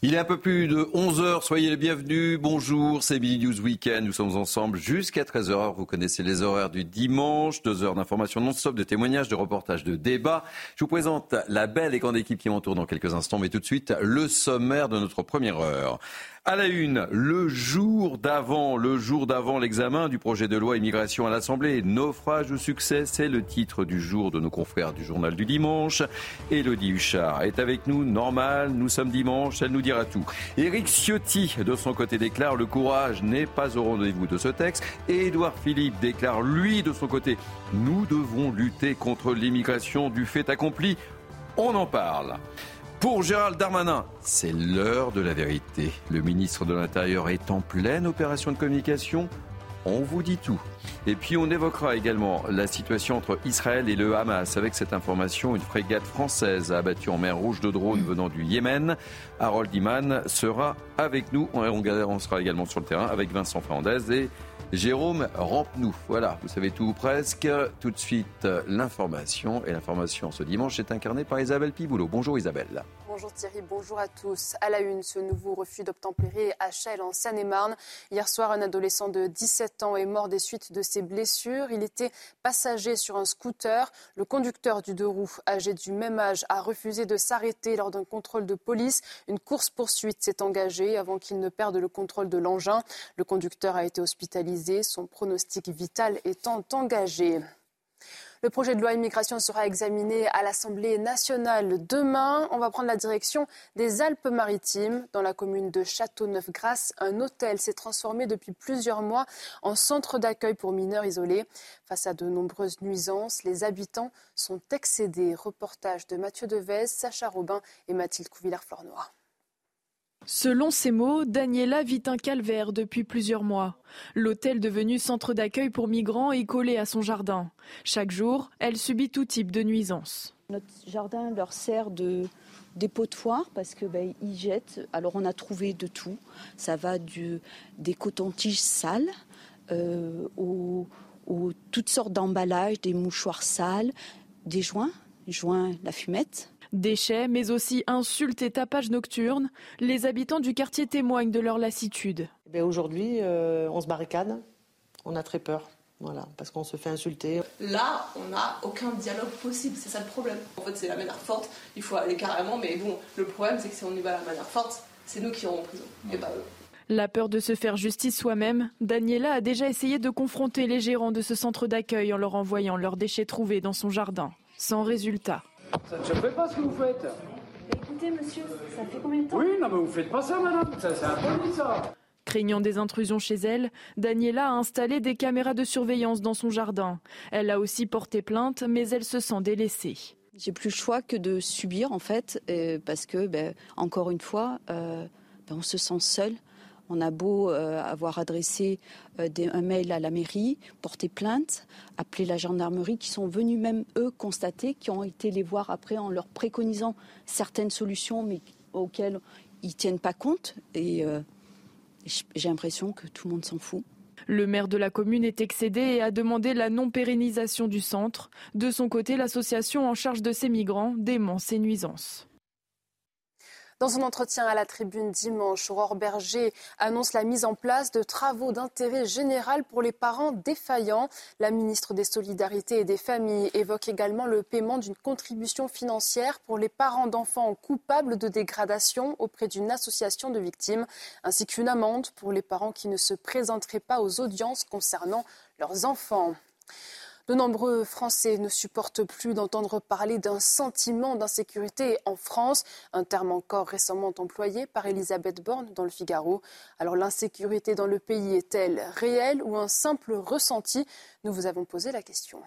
Il est un peu plus de 11h, soyez les bienvenus. Bonjour, c'est Billy News Weekend. Nous sommes ensemble jusqu'à 13h. Vous connaissez les horaires du dimanche, deux heures d'information non-stop, de témoignages, de reportages, de débats. Je vous présente la belle et grande équipe qui m'entoure dans quelques instants, mais tout de suite, le sommaire de notre première heure. À la une, le jour d'avant, le jour d'avant l'examen du projet de loi immigration à l'Assemblée. Naufrage ou succès, c'est le titre du jour de nos confrères du journal du dimanche. Elodie Huchard est avec nous, normal, nous sommes dimanche, elle nous dira tout. Éric Ciotti, de son côté, déclare le courage n'est pas au rendez-vous de ce texte. Et Édouard Philippe déclare, lui, de son côté, nous devons lutter contre l'immigration du fait accompli. On en parle. Pour Gérald Darmanin, c'est l'heure de la vérité. Le ministre de l'Intérieur est en pleine opération de communication. On vous dit tout. Et puis on évoquera également la situation entre Israël et le Hamas. Avec cette information, une frégate française a abattu en mer Rouge de drones venant du Yémen. Harold Iman sera avec nous. On sera également sur le terrain avec Vincent Fernandez et Jérôme Rampenou. Voilà, vous savez tout presque. Tout de suite, l'information. Et l'information ce dimanche est incarnée par Isabelle Piboulot. Bonjour Isabelle. Bonjour Thierry, bonjour à tous. À la une, ce nouveau refus d'obtempérer à Chelles en Seine-et-Marne. Hier soir, un adolescent de 17 ans est mort des suites de ses blessures. Il était passager sur un scooter. Le conducteur du deux roues, âgé du même âge, a refusé de s'arrêter lors d'un contrôle de police. Une course-poursuite s'est engagée avant qu'il ne perde le contrôle de l'engin. Le conducteur a été hospitalisé, son pronostic vital étant engagé. Le projet de loi immigration sera examiné à l'Assemblée nationale demain. On va prendre la direction des Alpes-Maritimes. Dans la commune de Châteauneuf-Grasse, un hôtel s'est transformé depuis plusieurs mois en centre d'accueil pour mineurs isolés. Face à de nombreuses nuisances, les habitants sont excédés. Reportage de Mathieu Devez, Sacha Robin et Mathilde Couvillard-Flornois. Selon ses mots, Daniela vit un calvaire depuis plusieurs mois. L'hôtel devenu centre d'accueil pour migrants est collé à son jardin. Chaque jour, elle subit tout type de nuisances. Notre jardin leur sert de dépotoir parce que ben, ils jettent. Alors on a trouvé de tout. Ça va des cotons-tiges sales euh, aux, aux toutes sortes d'emballages, des mouchoirs sales, des joints, joints, la fumette. Déchets, mais aussi insultes et tapages nocturnes, les habitants du quartier témoignent de leur lassitude. Eh Aujourd'hui, euh, on se barricade, on a très peur. Voilà, parce qu'on se fait insulter. Là, on n'a aucun dialogue possible, c'est ça le problème. En fait, c'est la manière forte, il faut aller carrément, mais bon, le problème, c'est que si on y va à la manière forte, c'est nous qui irons en prison, et pas eux. La peur de se faire justice soi-même, Daniela a déjà essayé de confronter les gérants de ce centre d'accueil en leur envoyant leurs déchets trouvés dans son jardin. Sans résultat. Ça ne se fait pas ce que vous faites. Écoutez, monsieur, ça fait combien de temps? Oui, non, mais vous faites pas ça, madame. Ça, c'est impoli, ça. Craignant des intrusions chez elle, Daniela a installé des caméras de surveillance dans son jardin. Elle a aussi porté plainte, mais elle se sent délaissée. J'ai plus le choix que de subir, en fait, euh, parce que, ben, encore une fois, euh, ben, on se sent seul. On a beau euh, avoir adressé euh, un mail à la mairie, porté plainte, appelé la gendarmerie, qui sont venus même eux constater, qui ont été les voir après en leur préconisant certaines solutions, mais auxquelles ils tiennent pas compte. Et euh, j'ai l'impression que tout le monde s'en fout. Le maire de la commune est excédé et a demandé la non-pérennisation du centre. De son côté, l'association en charge de ces migrants dément ces nuisances. Dans son entretien à la tribune dimanche, Aurore Berger annonce la mise en place de travaux d'intérêt général pour les parents défaillants. La ministre des Solidarités et des Familles évoque également le paiement d'une contribution financière pour les parents d'enfants coupables de dégradation auprès d'une association de victimes, ainsi qu'une amende pour les parents qui ne se présenteraient pas aux audiences concernant leurs enfants. De nombreux Français ne supportent plus d'entendre parler d'un sentiment d'insécurité en France, un terme encore récemment employé par Elisabeth Borne dans le Figaro. Alors l'insécurité dans le pays est-elle réelle ou un simple ressenti? Nous vous avons posé la question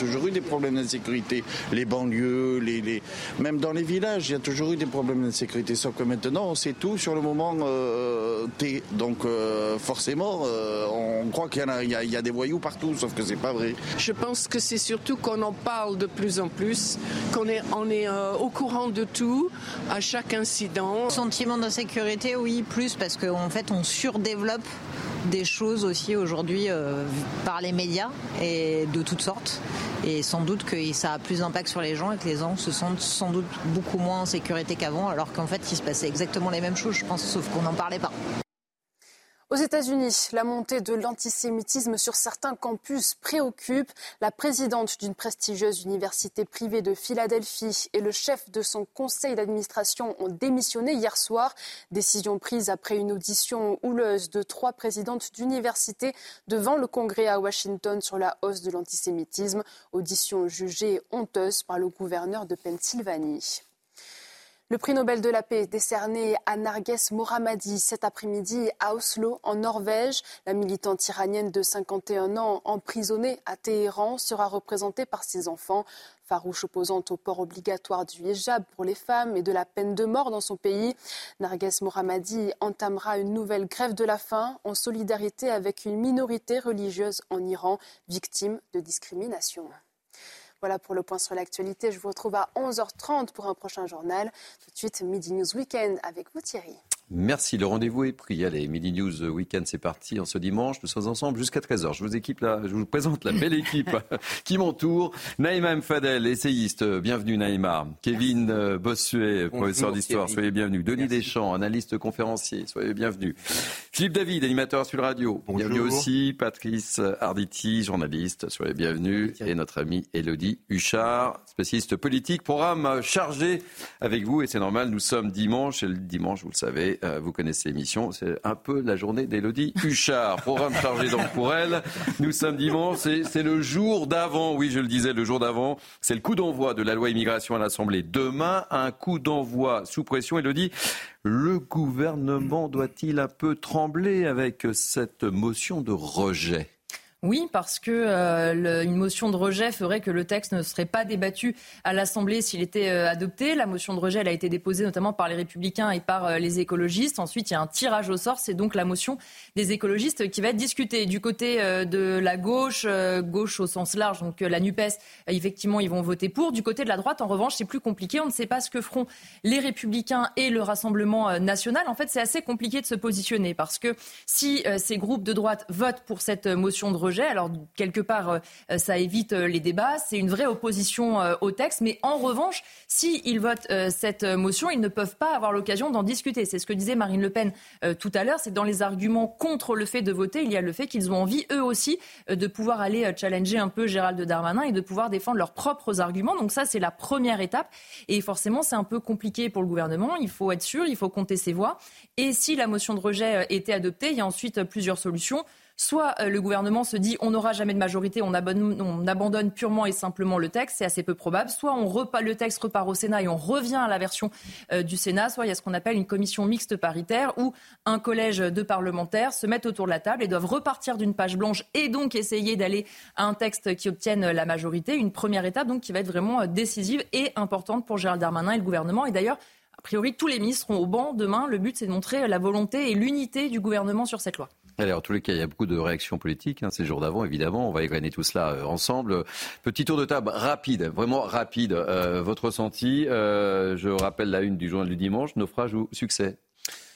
toujours eu des problèmes d'insécurité. Les banlieues, les, les, même dans les villages, il y a toujours eu des problèmes d'insécurité. Sauf que maintenant, on sait tout sur le moment euh, T. Donc euh, forcément, euh, on croit qu'il y, a, il y, a, il y a des voyous partout, sauf que c'est pas vrai. Je pense que c'est surtout qu'on en parle de plus en plus, qu'on est, on est euh, au courant de tout, à chaque incident. Sentiment d'insécurité, oui, plus parce qu'en fait, on surdéveloppe des choses aussi aujourd'hui euh, par les médias et de toutes sortes. Et sans doute que ça a plus d'impact sur les gens et que les gens se sentent sans doute beaucoup moins en sécurité qu'avant, alors qu'en fait, il se passait exactement les mêmes choses, je pense, sauf qu'on n'en parlait pas. Aux États-Unis, la montée de l'antisémitisme sur certains campus préoccupe. La présidente d'une prestigieuse université privée de Philadelphie et le chef de son conseil d'administration ont démissionné hier soir. Décision prise après une audition houleuse de trois présidentes d'université devant le Congrès à Washington sur la hausse de l'antisémitisme. Audition jugée honteuse par le gouverneur de Pennsylvanie. Le prix Nobel de la paix décerné à Narges Mohammadi cet après-midi à Oslo, en Norvège. La militante iranienne de 51 ans, emprisonnée à Téhéran, sera représentée par ses enfants. Farouche opposante au port obligatoire du hijab pour les femmes et de la peine de mort dans son pays, Narges Mohammadi entamera une nouvelle grève de la faim en solidarité avec une minorité religieuse en Iran, victime de discrimination. Voilà pour le point sur l'actualité. Je vous retrouve à 11h30 pour un prochain journal. Tout de suite, Midi News Weekend avec vous Thierry. Merci, le rendez-vous est pris. Allez, Midi News Weekend, c'est parti. En ce dimanche, nous sommes ensemble jusqu'à 13h. Je vous, équipe là, je vous présente la belle équipe qui m'entoure. Naïma Mfadel, essayiste, bienvenue Naïma. Kevin euh, Bossuet, professeur d'histoire, soyez bienvenue. Denis Deschamps, analyste conférencier, soyez bienvenue. Philippe David, animateur sur radio, Bonjour. bienvenue aussi. Patrice Arditi, journaliste, soyez bienvenue. Et notre ami Elodie Huchard, spécialiste politique. Programme chargé avec vous et c'est normal, nous sommes dimanche et le dimanche, vous le savez, euh, vous connaissez l'émission, c'est un peu la journée d'Elodie Huchard. Programme chargé donc pour elle. Nous sommes dimanche, c'est le jour d'avant, oui je le disais, le jour d'avant. C'est le coup d'envoi de la loi immigration à l'Assemblée. Demain, un coup d'envoi sous pression. Elodie, le gouvernement doit-il un peu trembler avec cette motion de rejet? Oui, parce que euh, une motion de rejet ferait que le texte ne serait pas débattu à l'Assemblée s'il était euh, adopté. La motion de rejet a été déposée notamment par les républicains et par euh, les écologistes. Ensuite, il y a un tirage au sort. C'est donc la motion des écologistes qui va être discutée. Du côté de la gauche, gauche au sens large, donc la NUPES, effectivement, ils vont voter pour. Du côté de la droite, en revanche, c'est plus compliqué. On ne sait pas ce que feront les républicains et le Rassemblement national. En fait, c'est assez compliqué de se positionner parce que si ces groupes de droite votent pour cette motion de rejet, alors, quelque part, euh, ça évite euh, les débats. C'est une vraie opposition euh, au texte. Mais en revanche, s'ils votent cette motion, ils ne peuvent pas avoir l'occasion d'en discuter. C'est ce que disait Marine Le Pen tout à l'heure. C'est dans les arguments contre le fait de voter, il y a le fait qu'ils ont envie, eux aussi, de pouvoir aller challenger un peu Gérald Darmanin et de pouvoir défendre leurs propres arguments. Donc ça, c'est la première étape. Et forcément, c'est un peu compliqué pour le gouvernement. Il faut être sûr, il faut compter ses voix. Et si la motion de rejet était adoptée, il y a ensuite plusieurs solutions. Soit euh, le gouvernement se dit on n'aura jamais de majorité, on abandonne, purement et simplement le texte, c'est assez peu probable. Soit on le texte repart au Sénat et on revient à la version euh, du Sénat. Soit il y a ce qu'on appelle une commission mixte paritaire où un collège de parlementaires se mettent autour de la table et doivent repartir d'une page blanche et donc essayer d'aller à un texte qui obtienne la majorité. Une première étape donc qui va être vraiment euh, décisive et importante pour Gérald Darmanin et le gouvernement. Et d'ailleurs, a priori, tous les ministres seront au banc demain. Le but, c'est de montrer la volonté et l'unité du gouvernement sur cette loi. Alors, en tous les cas, il y a beaucoup de réactions politiques. Hein, ces jours d'avant, évidemment. On va égrener tout cela euh, ensemble. Petit tour de table rapide, vraiment rapide. Euh, votre ressenti euh, Je rappelle la une du journal du dimanche naufrage ou succès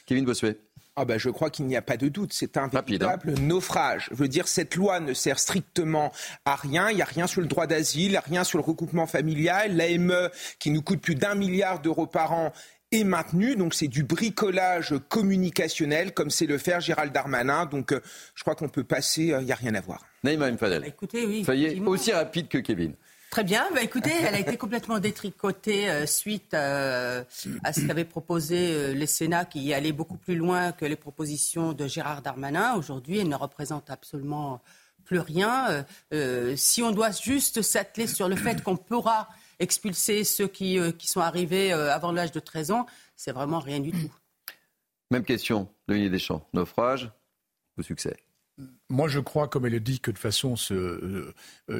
Kevin Bossuet. Ah ben, je crois qu'il n'y a pas de doute, c'est un hein. véritable naufrage. Je veux dire, cette loi ne sert strictement à rien. Il n'y a rien sur le droit d'asile, rien sur le recoupement familial. L'AME, qui nous coûte plus d'un milliard d'euros par an, est maintenu. Donc c'est du bricolage communicationnel, comme c'est le faire Gérald Darmanin. Donc euh, je crois qu'on peut passer, il euh, n'y a rien à voir. Naïma Mfadel. Bah, écoutez, oui. Soyez aussi rapide que Kevin. Très bien. Bah, écoutez, elle a été complètement détricotée euh, suite à ce qu'avait proposé les Sénats, qui allait beaucoup plus loin que les propositions de Gérard Darmanin. Aujourd'hui, elle ne représente absolument plus rien. si on doit juste s'atteler sur le fait qu'on pourra expulser ceux qui, euh, qui sont arrivés euh, avant l'âge de 13 ans, c'est vraiment rien du tout. Même question, Denis Deschamps. Naufrage ou succès? Moi, je crois, comme elle le dit, que de toute façon, euh,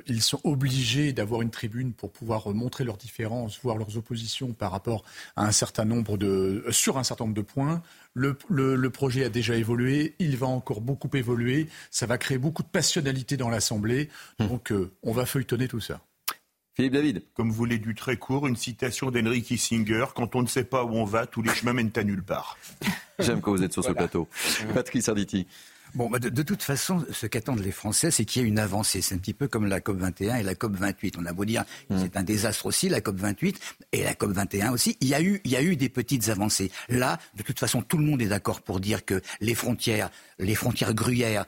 ils sont obligés d'avoir une tribune pour pouvoir montrer leurs différences, voir leurs oppositions par rapport à un certain nombre de, sur un certain nombre de points. Le, le, projet a déjà évolué, il va encore beaucoup évoluer. Ça va créer beaucoup de passionnalité dans l'Assemblée. Hum. Donc, on va feuilletonner tout ça. Philippe David. Comme vous l'avez du très court, une citation d'Henry Kissinger Quand on ne sait pas où on va, tous les chemins mènent à nulle part. J'aime quand vous êtes sur ce plateau. Patrice Arditi. Bon, bah, de, toute façon, ce qu'attendent les Français, c'est qu'il y ait une avancée. C'est un petit peu comme la COP 21 et la COP 28. On a beau dire que mm. c'est un désastre aussi, la COP 28 et la COP 21 aussi. Il y a eu, il y a eu des petites avancées. Là, de toute façon, tout le monde est d'accord pour dire que les frontières, les frontières gruyères,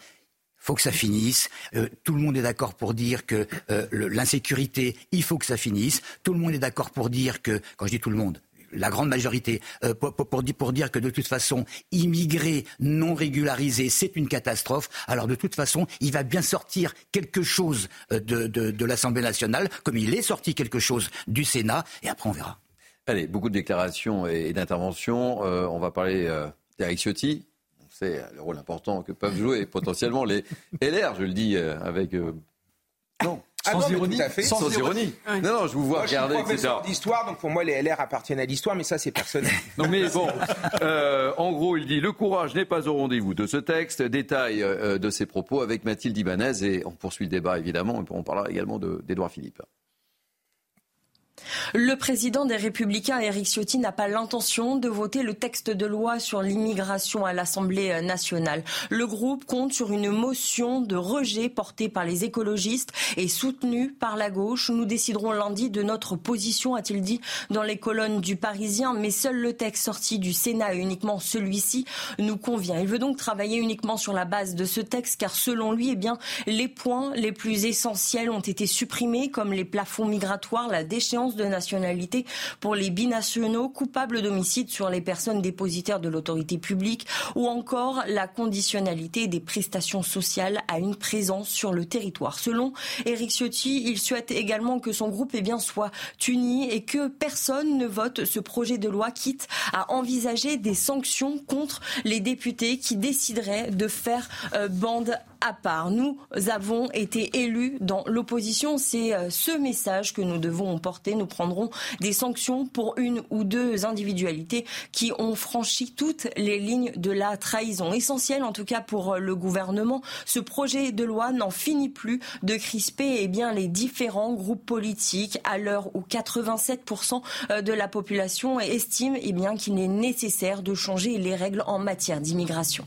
faut que ça finisse. Euh, tout le monde est d'accord pour dire que euh, l'insécurité, il faut que ça finisse. Tout le monde est d'accord pour dire que, quand je dis tout le monde, la grande majorité, euh, pour, dire que de toute façon, immigrés non régularisés, c'est une catastrophe. Alors de toute façon, il va bien sortir quelque chose de, de l'Assemblée nationale, comme il est sorti quelque chose du Sénat, et après on verra. Allez, beaucoup de déclarations et d'interventions. on va parler d'Eric Ciotti, c'est le rôle important que peuvent jouer potentiellement les LR, je le dis euh, avec. Euh, non. Ah sans ironie, sans, ironie. Non, non, je vous vois regarder, etc. d'histoire, donc pour moi, les LR appartiennent à l'histoire, mais ça, c'est personnel. non, mais bon, euh, en gros, il dit le courage n'est pas au rendez-vous de ce texte. Détail de ses propos avec Mathilde Ibanez et on poursuit le débat, évidemment. On parlera également d'Edouard Philippe. Le président des Républicains, Éric Ciotti, n'a pas l'intention de voter le texte de loi sur l'immigration à l'Assemblée nationale. Le groupe compte sur une motion de rejet portée par les écologistes et soutenue par la gauche. Nous déciderons lundi de notre position, a-t-il dit dans les colonnes du Parisien, mais seul le texte sorti du Sénat et uniquement celui-ci nous convient. Il veut donc travailler uniquement sur la base de ce texte car selon lui, eh bien, les points les plus essentiels ont été supprimés comme les plafonds migratoires, la déchéance de nationalité pour les binationaux coupables d'homicide sur les personnes dépositaires de l'autorité publique ou encore la conditionnalité des prestations sociales à une présence sur le territoire. Selon Éric Ciotti, il souhaite également que son groupe eh bien, soit uni et que personne ne vote ce projet de loi quitte à envisager des sanctions contre les députés qui décideraient de faire euh, bande à part. Nous avons été élus dans l'opposition. C'est euh, ce message que nous devons porter. Nous prendrons des sanctions pour une ou deux individualités qui ont franchi toutes les lignes de la trahison. Essentiel en tout cas pour euh, le gouvernement. Ce projet de loi n'en finit plus de crisper eh les différents groupes politiques à l'heure où 87% euh, de la population estime eh qu'il est nécessaire de changer les règles en matière d'immigration.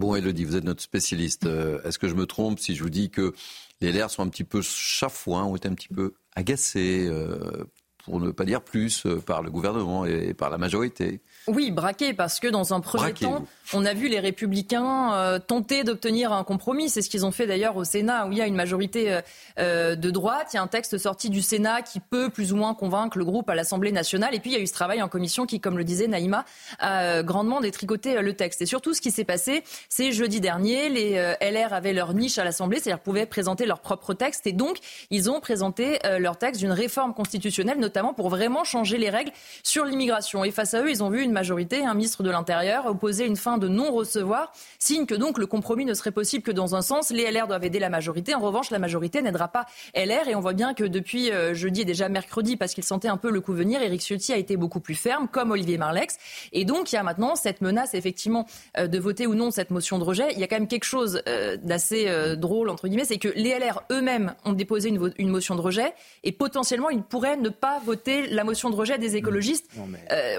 Bon, Elodie, vous êtes notre spécialiste. Euh, est-ce que je me trompe si je vous dis que les LR sont un petit peu chafouins, ont été un petit peu agacés, euh, pour ne pas dire plus, euh, par le gouvernement et par la majorité? Oui, braqué, parce que dans un premier temps, on a vu les républicains euh, tenter d'obtenir un compromis. C'est ce qu'ils ont fait d'ailleurs au Sénat, où il y a une majorité euh, euh, de droite. Il y a un texte sorti du Sénat qui peut plus ou moins convaincre le groupe à l'Assemblée nationale. Et puis il y a eu ce travail en commission qui, comme le disait Naïma, a grandement détricoté le texte. Et surtout, ce qui s'est passé, c'est jeudi dernier, les LR avaient leur niche à l'Assemblée, c'est-à-dire pouvaient présenter leur propre texte. Et donc, ils ont présenté leur texte d'une réforme constitutionnelle, notamment pour vraiment changer les règles sur l'immigration. Et face à eux, ils ont vu une majorité, un ministre de l'Intérieur, opposer une fin de non-recevoir, signe que donc le compromis ne serait possible que dans un sens. Les LR doivent aider la majorité. En revanche, la majorité n'aidera pas LR. Et on voit bien que depuis euh, jeudi et déjà mercredi, parce qu'il sentait un peu le coup venir, Éric Ciotti a été beaucoup plus ferme, comme Olivier Marlex. Et donc, il y a maintenant cette menace, effectivement, euh, de voter ou non cette motion de rejet. Il y a quand même quelque chose euh, d'assez drôle, entre guillemets, c'est que les LR eux-mêmes ont déposé une, une, motion de rejet et potentiellement, ils pourraient ne pas voter la motion de rejet des écologistes.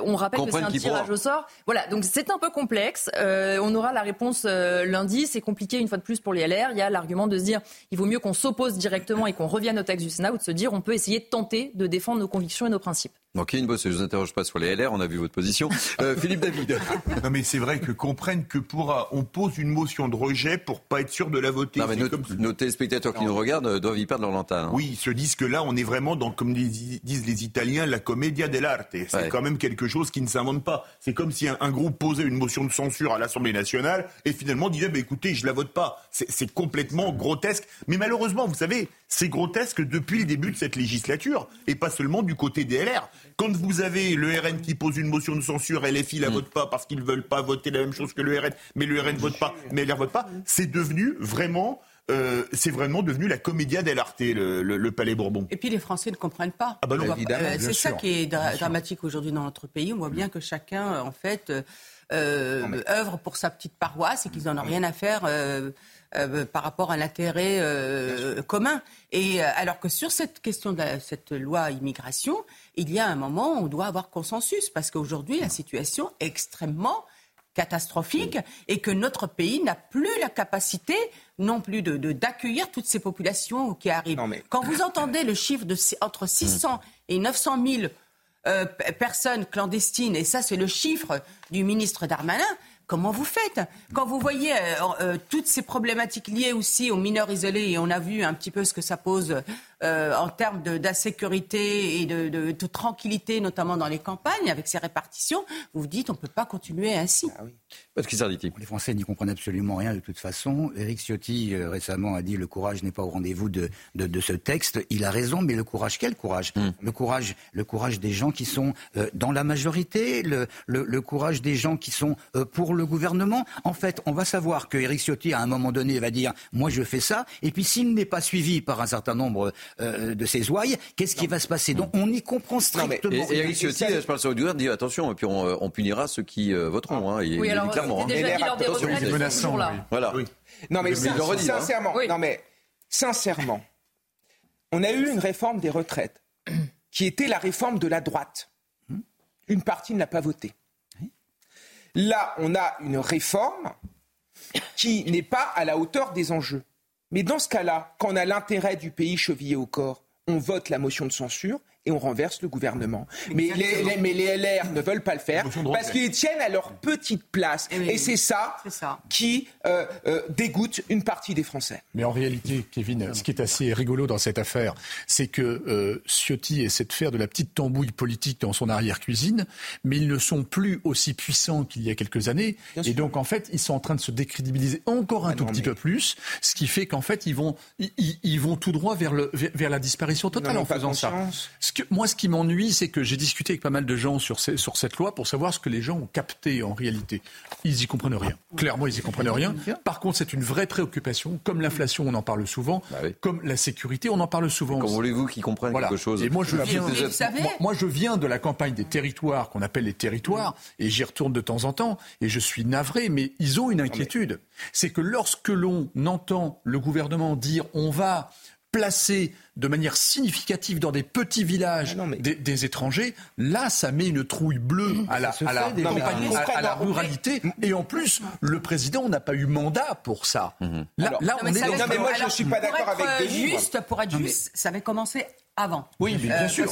on rappelle que c'est un tirage au sort. Voilà, donc c'est un peu complexe. Euh, on aura la réponse euh, lundi. C'est compliqué une fois de plus pour les LR. Il y a l'argument de se dire il vaut mieux qu'on s'oppose directement et qu'on revienne au texte du Sénat ou de se dire on peut essayer de tenter de défendre nos convictions et nos principes. Ok, une bosse, je vous interroge pas sur les LR, on a vu votre position. Euh, Philippe David. non mais c'est vrai que comprennent que pour on pose une motion de rejet pour pas être sûr de la voter. Non mais nos, nos, téléspectateurs qui nous regardent euh, doivent y perdre leur lanterne. Hein. Oui, ils se disent que là on est vraiment dans, comme disent les Italiens, la commedia dell'arte. C'est quand même quelque chose qui ne s'invente pas. C'est comme si un, groupe posait une motion de censure à l'Assemblée nationale et finalement disait bah, écoutez, je la vote pas. C'est complètement grotesque. Mais malheureusement, vous savez, c'est grotesque depuis le début de cette législature et pas seulement du côté des LR. Quand vous avez le RN qui pose une motion de censure, LFI la mm. vote pas parce qu'ils ne veulent pas voter la même chose que le RN, mais le RN vote pas, mais LR vote pas, c'est devenu vraiment euh, c'est vraiment devenu la comédia dell'arte, le, le, Palais Bourbon. Et puis les Français ne comprennent pas. Ah bah euh, c'est ça qui est dramatique aujourd'hui dans notre pays. On voit bien que chacun, en fait, euh, œuvre pour sa petite paroisse et qu'ils n'en ont rien à faire euh, par rapport à l'intérêt euh, commun. Et euh, alors que sur cette question de cette loi immigration, il y a un moment où on doit avoir consensus parce qu'aujourd'hui la situation est extrêmement catastrophique et que notre pays n'a plus la capacité non plus de, d'accueillir toutes ces populations qui arrivent. Quand vous entendez le chiffre de entre 600 et 900 000 euh, personnes clandestines, et ça c'est le chiffre du ministre Darmanin, comment vous faites? Quand vous voyez euh, euh, toutes ces problématiques liées aussi aux mineurs isolés, et on a vu un petit peu ce que ça pose euh, en termes d'insécurité et de, de, de, tranquillité, notamment dans les campagnes, avec ces répartitions, vous vous dites on ne peut pas continuer ainsi. Ah. Les Français n'y comprennent absolument rien de toute façon. Éric Ciotti euh, récemment a dit le courage n'est pas au rendez-vous de, de, de, ce texte. Il a raison, mais le courage, quel courage? Hmm. Le courage, le courage des gens qui sont euh, dans la majorité, le, le, le, courage des gens qui sont euh, pour le gouvernement. En fait, on va savoir que Éric Ciotti, à un moment donné, va dire moi je fais ça, et puis s'il n'est pas suivi par un certain nombre de ses ouailles, qu'est-ce qui va se passer? Donc on y comprend strictement. et, Éric Ciotti, je pense au dit attention, et puis on, on punira ceux qui voteront. Hein, oui, alors, clairement. Déjà dit lors des retraites, là. Voilà. Non mais, sincèrement, non mais sincèrement, on a eu une réforme des retraites qui était la réforme de la droite. Une partie ne l'a pas votée. Là, on a une réforme qui n'est pas à la hauteur des enjeux. Mais dans ce cas-là, quand on a l'intérêt du pays chevillé au corps, on vote la motion de censure et on renverse le gouvernement. Mais les, mais les, LR ne veulent pas le faire parce qu'ils tiennent à leur petite place. Et, c'est ça, qui euh, euh, dégoûte une partie des Français. Mais en réalité, Kevin, ce qui est assez rigolo dans cette affaire, c'est que euh, Ciotti essaie de faire de la petite tambouille politique dans son arrière-cuisine, mais ils ne sont plus aussi puissants qu'il y a quelques années. et donc, en fait, ils sont en train de se décrédibiliser encore un ah tout petit peu plus, ce qui fait qu'en fait, ils vont, ils, vont tout droit vers, le, vers, la disparition totale en faisant ça moi, ce qui m'ennuie, c'est que j'ai discuté avec pas mal de gens sur, sur, cette loi pour savoir ce que les gens ont capté en réalité. Ils y comprennent rien. Clairement, ils y comprennent rien. Par contre, c'est une vraie préoccupation. Comme l'inflation, on en parle souvent. Bah comme la sécurité, on en parle souvent. Comment voulez-vous qu'ils comprennent quelque chose Et moi, je, viens, moi, je viens de la campagne des territoires qu'on appelle les territoires, et j'y retourne de temps en temps, et je suis navré, mais ils ont une inquiétude. C'est que lorsque l'on entend le gouvernement dire on va placer de manière significative dans des petits villages ah des, étrangers, là, ça met une trouille bleue à la, à la, à, la ruralité. Et en plus, le président n'a pas eu mandat pour ça. Mhm. Là, on est dans... Non, mais moi, je ne suis pas d'accord avec Juste, pour être juste, ça avait commencé avant. Oui, bien, euh, sûr,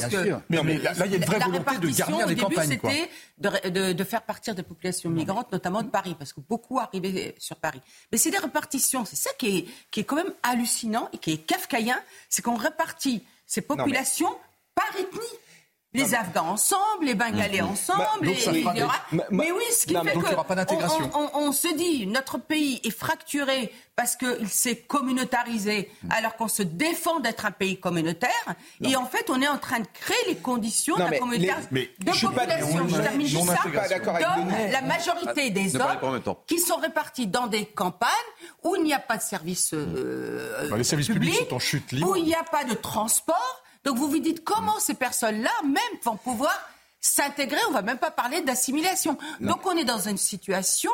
Mais, là, il y a une vraie volonté de garnir les campagnes. C'était de, de, faire partir des populations migrantes, notamment de Paris, parce que beaucoup arrivaient sur Paris. Mais c'est des répartitions. C'est ça qui est, qui est quand même hallucinant et qui est kafkaïen. C'est qu'on répartit ces populations par ethnie les Afghans ensemble, les Bengalais mmh. ensemble, bah, mais oui, ce qui fait que on, se dit notre pays est fracturé parce qu'il s'est communautarisé, mmh. alors qu'on se défend d'être un pays communautaire, et en fait on est en train de créer les conditions d'un communautarisme de population. Je termine juste ça. la majorité des hommes qui sont répartis dans des campagnes où il n'y a pas de services euh, les services publics sont en chute libre, où il n'y a pas de transport donc vous vous dites comment ces personnes-là même vont pouvoir s'intégrer, on va même pas parler d'assimilation. Donc on est dans une situation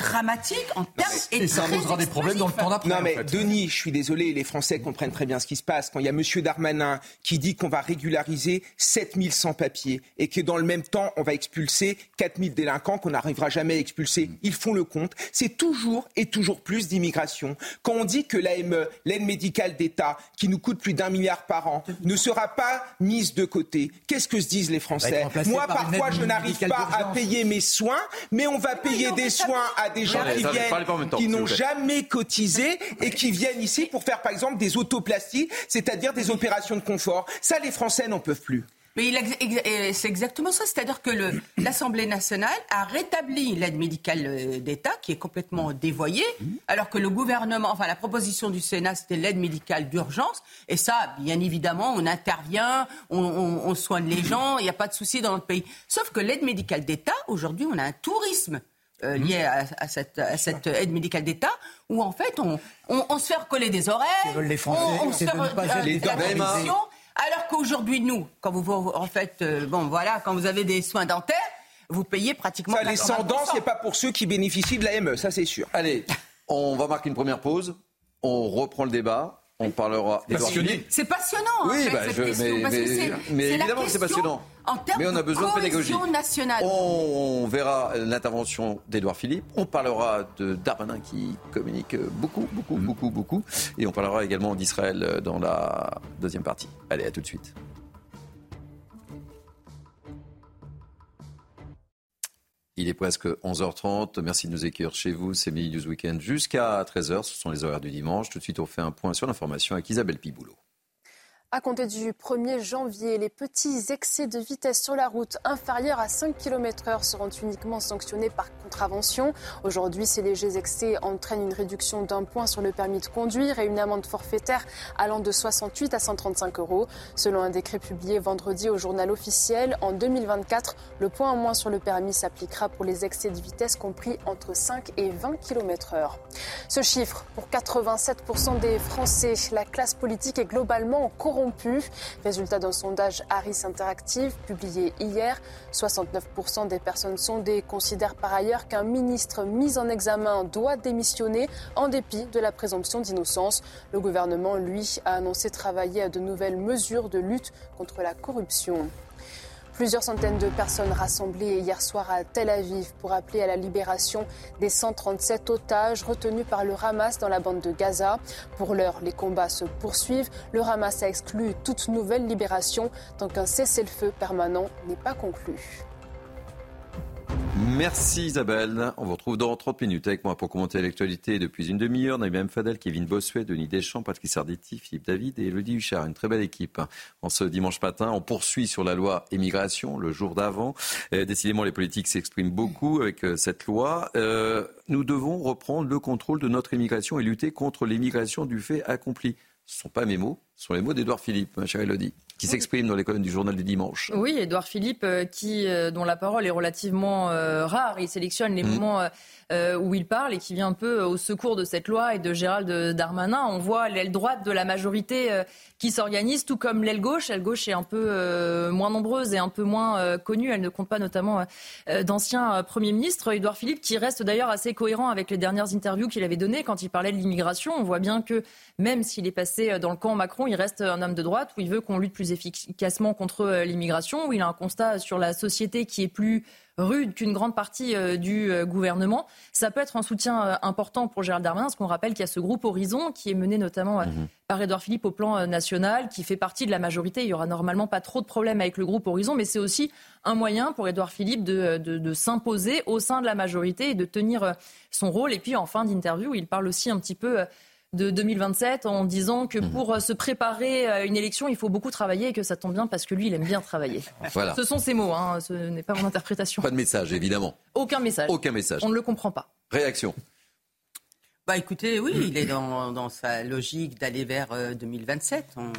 dramatique en termes et, ça posera des problèmes dans le temps d'après. Non mais Denis, je suis désolé, les Français comprennent très bien ce qui se passe quand il y a Monsieur Darmanin qui dit qu'on va régulariser 7000 sans-papiers et que dans le même temps on va expulser 4000 délinquants qu'on n'arrivera jamais à expulser. Ils font le compte. C'est toujours et toujours plus d'immigration. Quand on dit que l'AME, l'aide médicale d'État, qui nous coûte plus d'un milliard par an, ne sera pas mise de côté, qu'est-ce que se disent les Français? Moi parfois je n'arrive pas à payer mes soins, mais on va payer des soins à des gens qui viennent, qui n'ont jamais cotisé et qui viennent ici pour faire par exemple des autoplasties, c'est-à-dire des opérations de confort. Ça, les Français n'en peuvent plus. Mais c'est exactement ça. C'est-à-dire que l'Assemblée nationale a rétabli l'aide médicale euh, d'État, qui est complètement dévoyée, alors que le gouvernement, enfin la proposition du Sénat, c'était l'aide médicale d'urgence. Et ça, bien évidemment, on intervient, on soigne les gens, il n'y a pas de souci dans notre pays. Sauf que l'aide médicale d'État, aujourd'hui, on a un tourisme euh, mhm. lié à, cette, aide médicale d'État, où en fait on, se fait recoller des oreilles, les Français, on, se fait euh, les alors qu'aujourd'hui nous, quand vous en fait, euh, bon voilà, quand vous avez des soins dentaires, vous payez pratiquement. Ça, les sans dents, c'est pas pour ceux qui bénéficient de l'AME, ça c'est sûr. Allez, on va marquer une première pause, on reprend le débat. On parlera. C'est passionnant. Oui, en fait, bah, cette je, question, mais, parce que mais, c'est- mais c'est évidemment que c'est passionnant. En mais on a besoin de pédagogie. nationale. On verra l'intervention d'Edouard Philippe. On parlera de Darmanin qui communique beaucoup, beaucoup, beaucoup, beaucoup. Et on parlera également d'Israël dans la deuxième partie. Allez, à tout de suite. Il est presque 11h30. Merci de nous accueillir chez vous. C'est Midi News Weekend jusqu'à 13h. Ce sont les horaires du dimanche. Tout de suite, on fait un point sur l'information avec Isabelle Piboulot. À compter du 1er janvier, les petits excès de vitesse sur la route inférieurs à 5 km heure seront uniquement sanctionnés par contravention. Aujourd'hui, ces légers excès entraînent une réduction d'un point sur le permis de conduire et une amende forfaitaire allant de 68 à 135 euros. Selon un décret publié vendredi au journal officiel, en 2024, le point en moins sur le permis s'appliquera pour les excès de vitesse compris entre 5 et 20 km heure. Ce chiffre, pour 87% des Français, la classe politique est globalement Résultat d'un sondage Harris Interactive publié hier, 69% des personnes sondées considèrent par ailleurs qu'un ministre mis en examen doit démissionner en dépit de la présomption d'innocence. Le gouvernement, lui, a annoncé travailler à de nouvelles mesures de lutte contre la corruption. Plusieurs centaines de personnes rassemblées hier soir à Tel Aviv pour appeler à la libération des 137 otages retenus par le Hamas dans la bande de Gaza. Pour l'heure, les combats se poursuivent. Le Hamas a exclu toute nouvelle libération tant qu'un cessez-le-feu permanent n'est pas conclu. Merci Isabelle. On vous retrouve dans 30 minutes avec moi pour commenter l'actualité depuis une demi-heure. Naïm Fadel, Kevin Bossuet, Denis Deschamps, Patrick Sarditi, Philippe David et Elodie Huchard. Une très belle équipe. En ce dimanche matin, on poursuit sur la loi immigration le jour d'avant. Décidément, les politiques s'expriment beaucoup avec euh, cette loi. Euh, nous devons reprendre le contrôle de notre immigration et lutter contre l'immigration du fait accompli. Ce ne sont pas mes mots, ce sont les mots d'Edouard Philippe, ma chère Elodie, qui s'exprime dans les colonnes du journal du dimanche. Oui, Édouard Philippe, euh, qui, euh, dont la parole est relativement euh, rare. Il sélectionne les Mhm. moments euh, euh, où il parle et qui vient un peu au secours de cette loi et de Gérald Darmanin. On voit l'aile droite de la majorité euh, qui s'organise, tout comme l'aile gauche. L'aile gauche est un peu euh, moins nombreuse et un peu moins euh, connue. Elle ne compte pas notamment euh, d'anciens euh, premiers ministres. Édouard Philippe, qui reste d'ailleurs assez cohérent avec les dernières interviews qu'il avait données quand il parlait de l'immigration. On voit bien que même s'il est passé dans le camp Macron, il reste un homme de droite où il veut qu'on lutte plus efficacement contre euh, l'immigration, où il a un constat sur la société qui est plus rude qu'une grande partie euh, du euh, gouvernement. Ça peut être un soutien euh, important pour Gérald Darmanin, parce qu'on rappelle qu'il y a ce groupe Horizon qui est mené notamment euh, par Édouard Philippe au plan national, qui fait partie de la majorité. Il y aura normalement pas trop de problèmes avec le groupe Horizon, mais c'est aussi un moyen pour Édouard Philippe de, de- de s'imposer au sein de la majorité et de tenir son rôle. Et puis en fin d'interview, il parle aussi un petit peu de 2027 en disant que pour euh, se préparer à une élection, il faut beaucoup travailler et que ça tombe bien parce que lui, il aime bien travailler. Voilà. Ce sont ses mots, hein, ce n'est pas mon interprétation. Pas de message, évidemment. Aucun message. Aucun message. On ne le comprend pas. Réaction. Bah écoutez, oui, il est dans, dans sa logique d'aller vers euh, 2027. On ne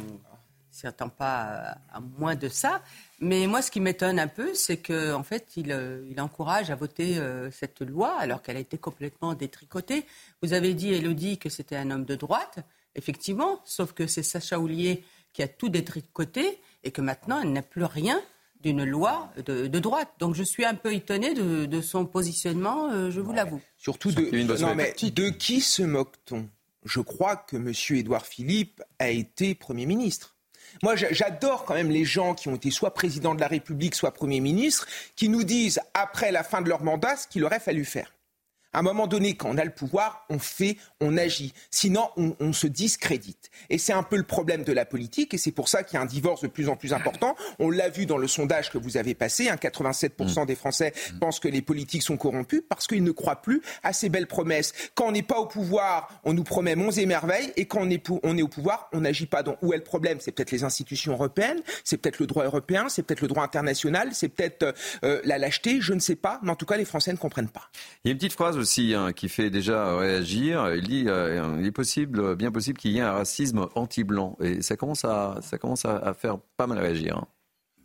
s'attend pas à, à moins de ça. Mais moi, ce qui m'étonne un peu, c'est qu'en en fait, il, euh, il encourage à voter euh, cette loi alors qu'elle a été complètement détricotée. Vous avez dit, Elodie, que c'était un homme de droite. Effectivement, sauf que c'est Sacha Houlier qui a tout détricoté et que maintenant, elle n'a plus rien d'une loi de, de droite. Donc je suis un peu étonné de, de son positionnement, euh, je vous l'avoue. Surtout de, non, mais de qui se moque-t-on? Je crois que M. Édouard Philippe a été Premier ministre. Moi, j'a- j'adore quand même les gens qui ont été soit président de la République, soit Premier ministre, qui nous disent, après la fin de leur mandat, ce qu'il aurait fallu faire. À un moment donné, quand on a le pouvoir, on fait, on agit. Sinon, on, on se discrédite. Et c'est un peu le problème de la politique, et c'est pour ça qu'il y a un divorce de plus en plus important. On l'a vu dans le sondage que vous avez passé, hein, 87% des Français pensent que les politiques sont corrompus parce qu'ils ne croient plus à ces belles promesses. Quand on n'est pas au pouvoir, on nous promet monts et merveilles, et quand on est, pou- on est au pouvoir, on n'agit pas. Donc, où est le problème? C'est peut-être les institutions européennes, c'est peut-être le droit européen, c'est peut-être le droit international, c'est peut-être euh, la lâcheté, je ne sais pas, mais en tout cas, les Français ne comprennent pas. Il y a une petite phrase aussi hein, qui fait déjà réagir. Il dit euh, il est possible, bien possible qu'il y ait un racisme anti-blanc. Et ça commence à, ça commence à, à faire pas mal réagir. hein.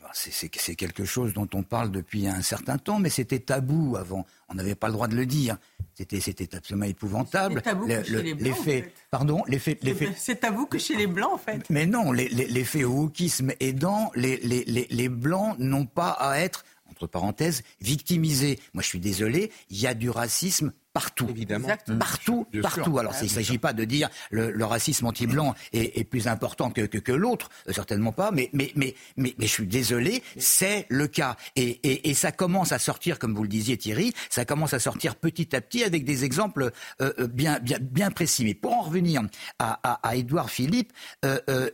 Bah, c'est- quelque chose dont on parle depuis un certain temps, mais c'était tabou avant. On n'avait pas le droit de le dire. C'était c'était absolument épouvantable. C'est tabou Le- que chez le- les Blancs, en fait. pardon, les les C'est vous que chez les Blancs, en fait. mais non, les, les, les faits au wokisme aidant, les, les, les, les blancs n'ont pas à être entre parenthèses, victimisés. Moi, je suis désolé, il y a du racisme partout. Évidemment. Partout, partout. Alors, il ne s'agit pas de dire le, le racisme anti-blanc est, est, plus important que, que, que l'autre, euh, certainement pas, mais, mais, mais, mais, mais je suis désolé, c'est le cas. Et, et, et, ça commence à sortir, comme vous le disiez Thierry, ça commence à sortir petit à petit avec des exemples euh, euh bien, bien, bien précis. Mais pour en revenir à, à, à Édouard Philippe, euh, euh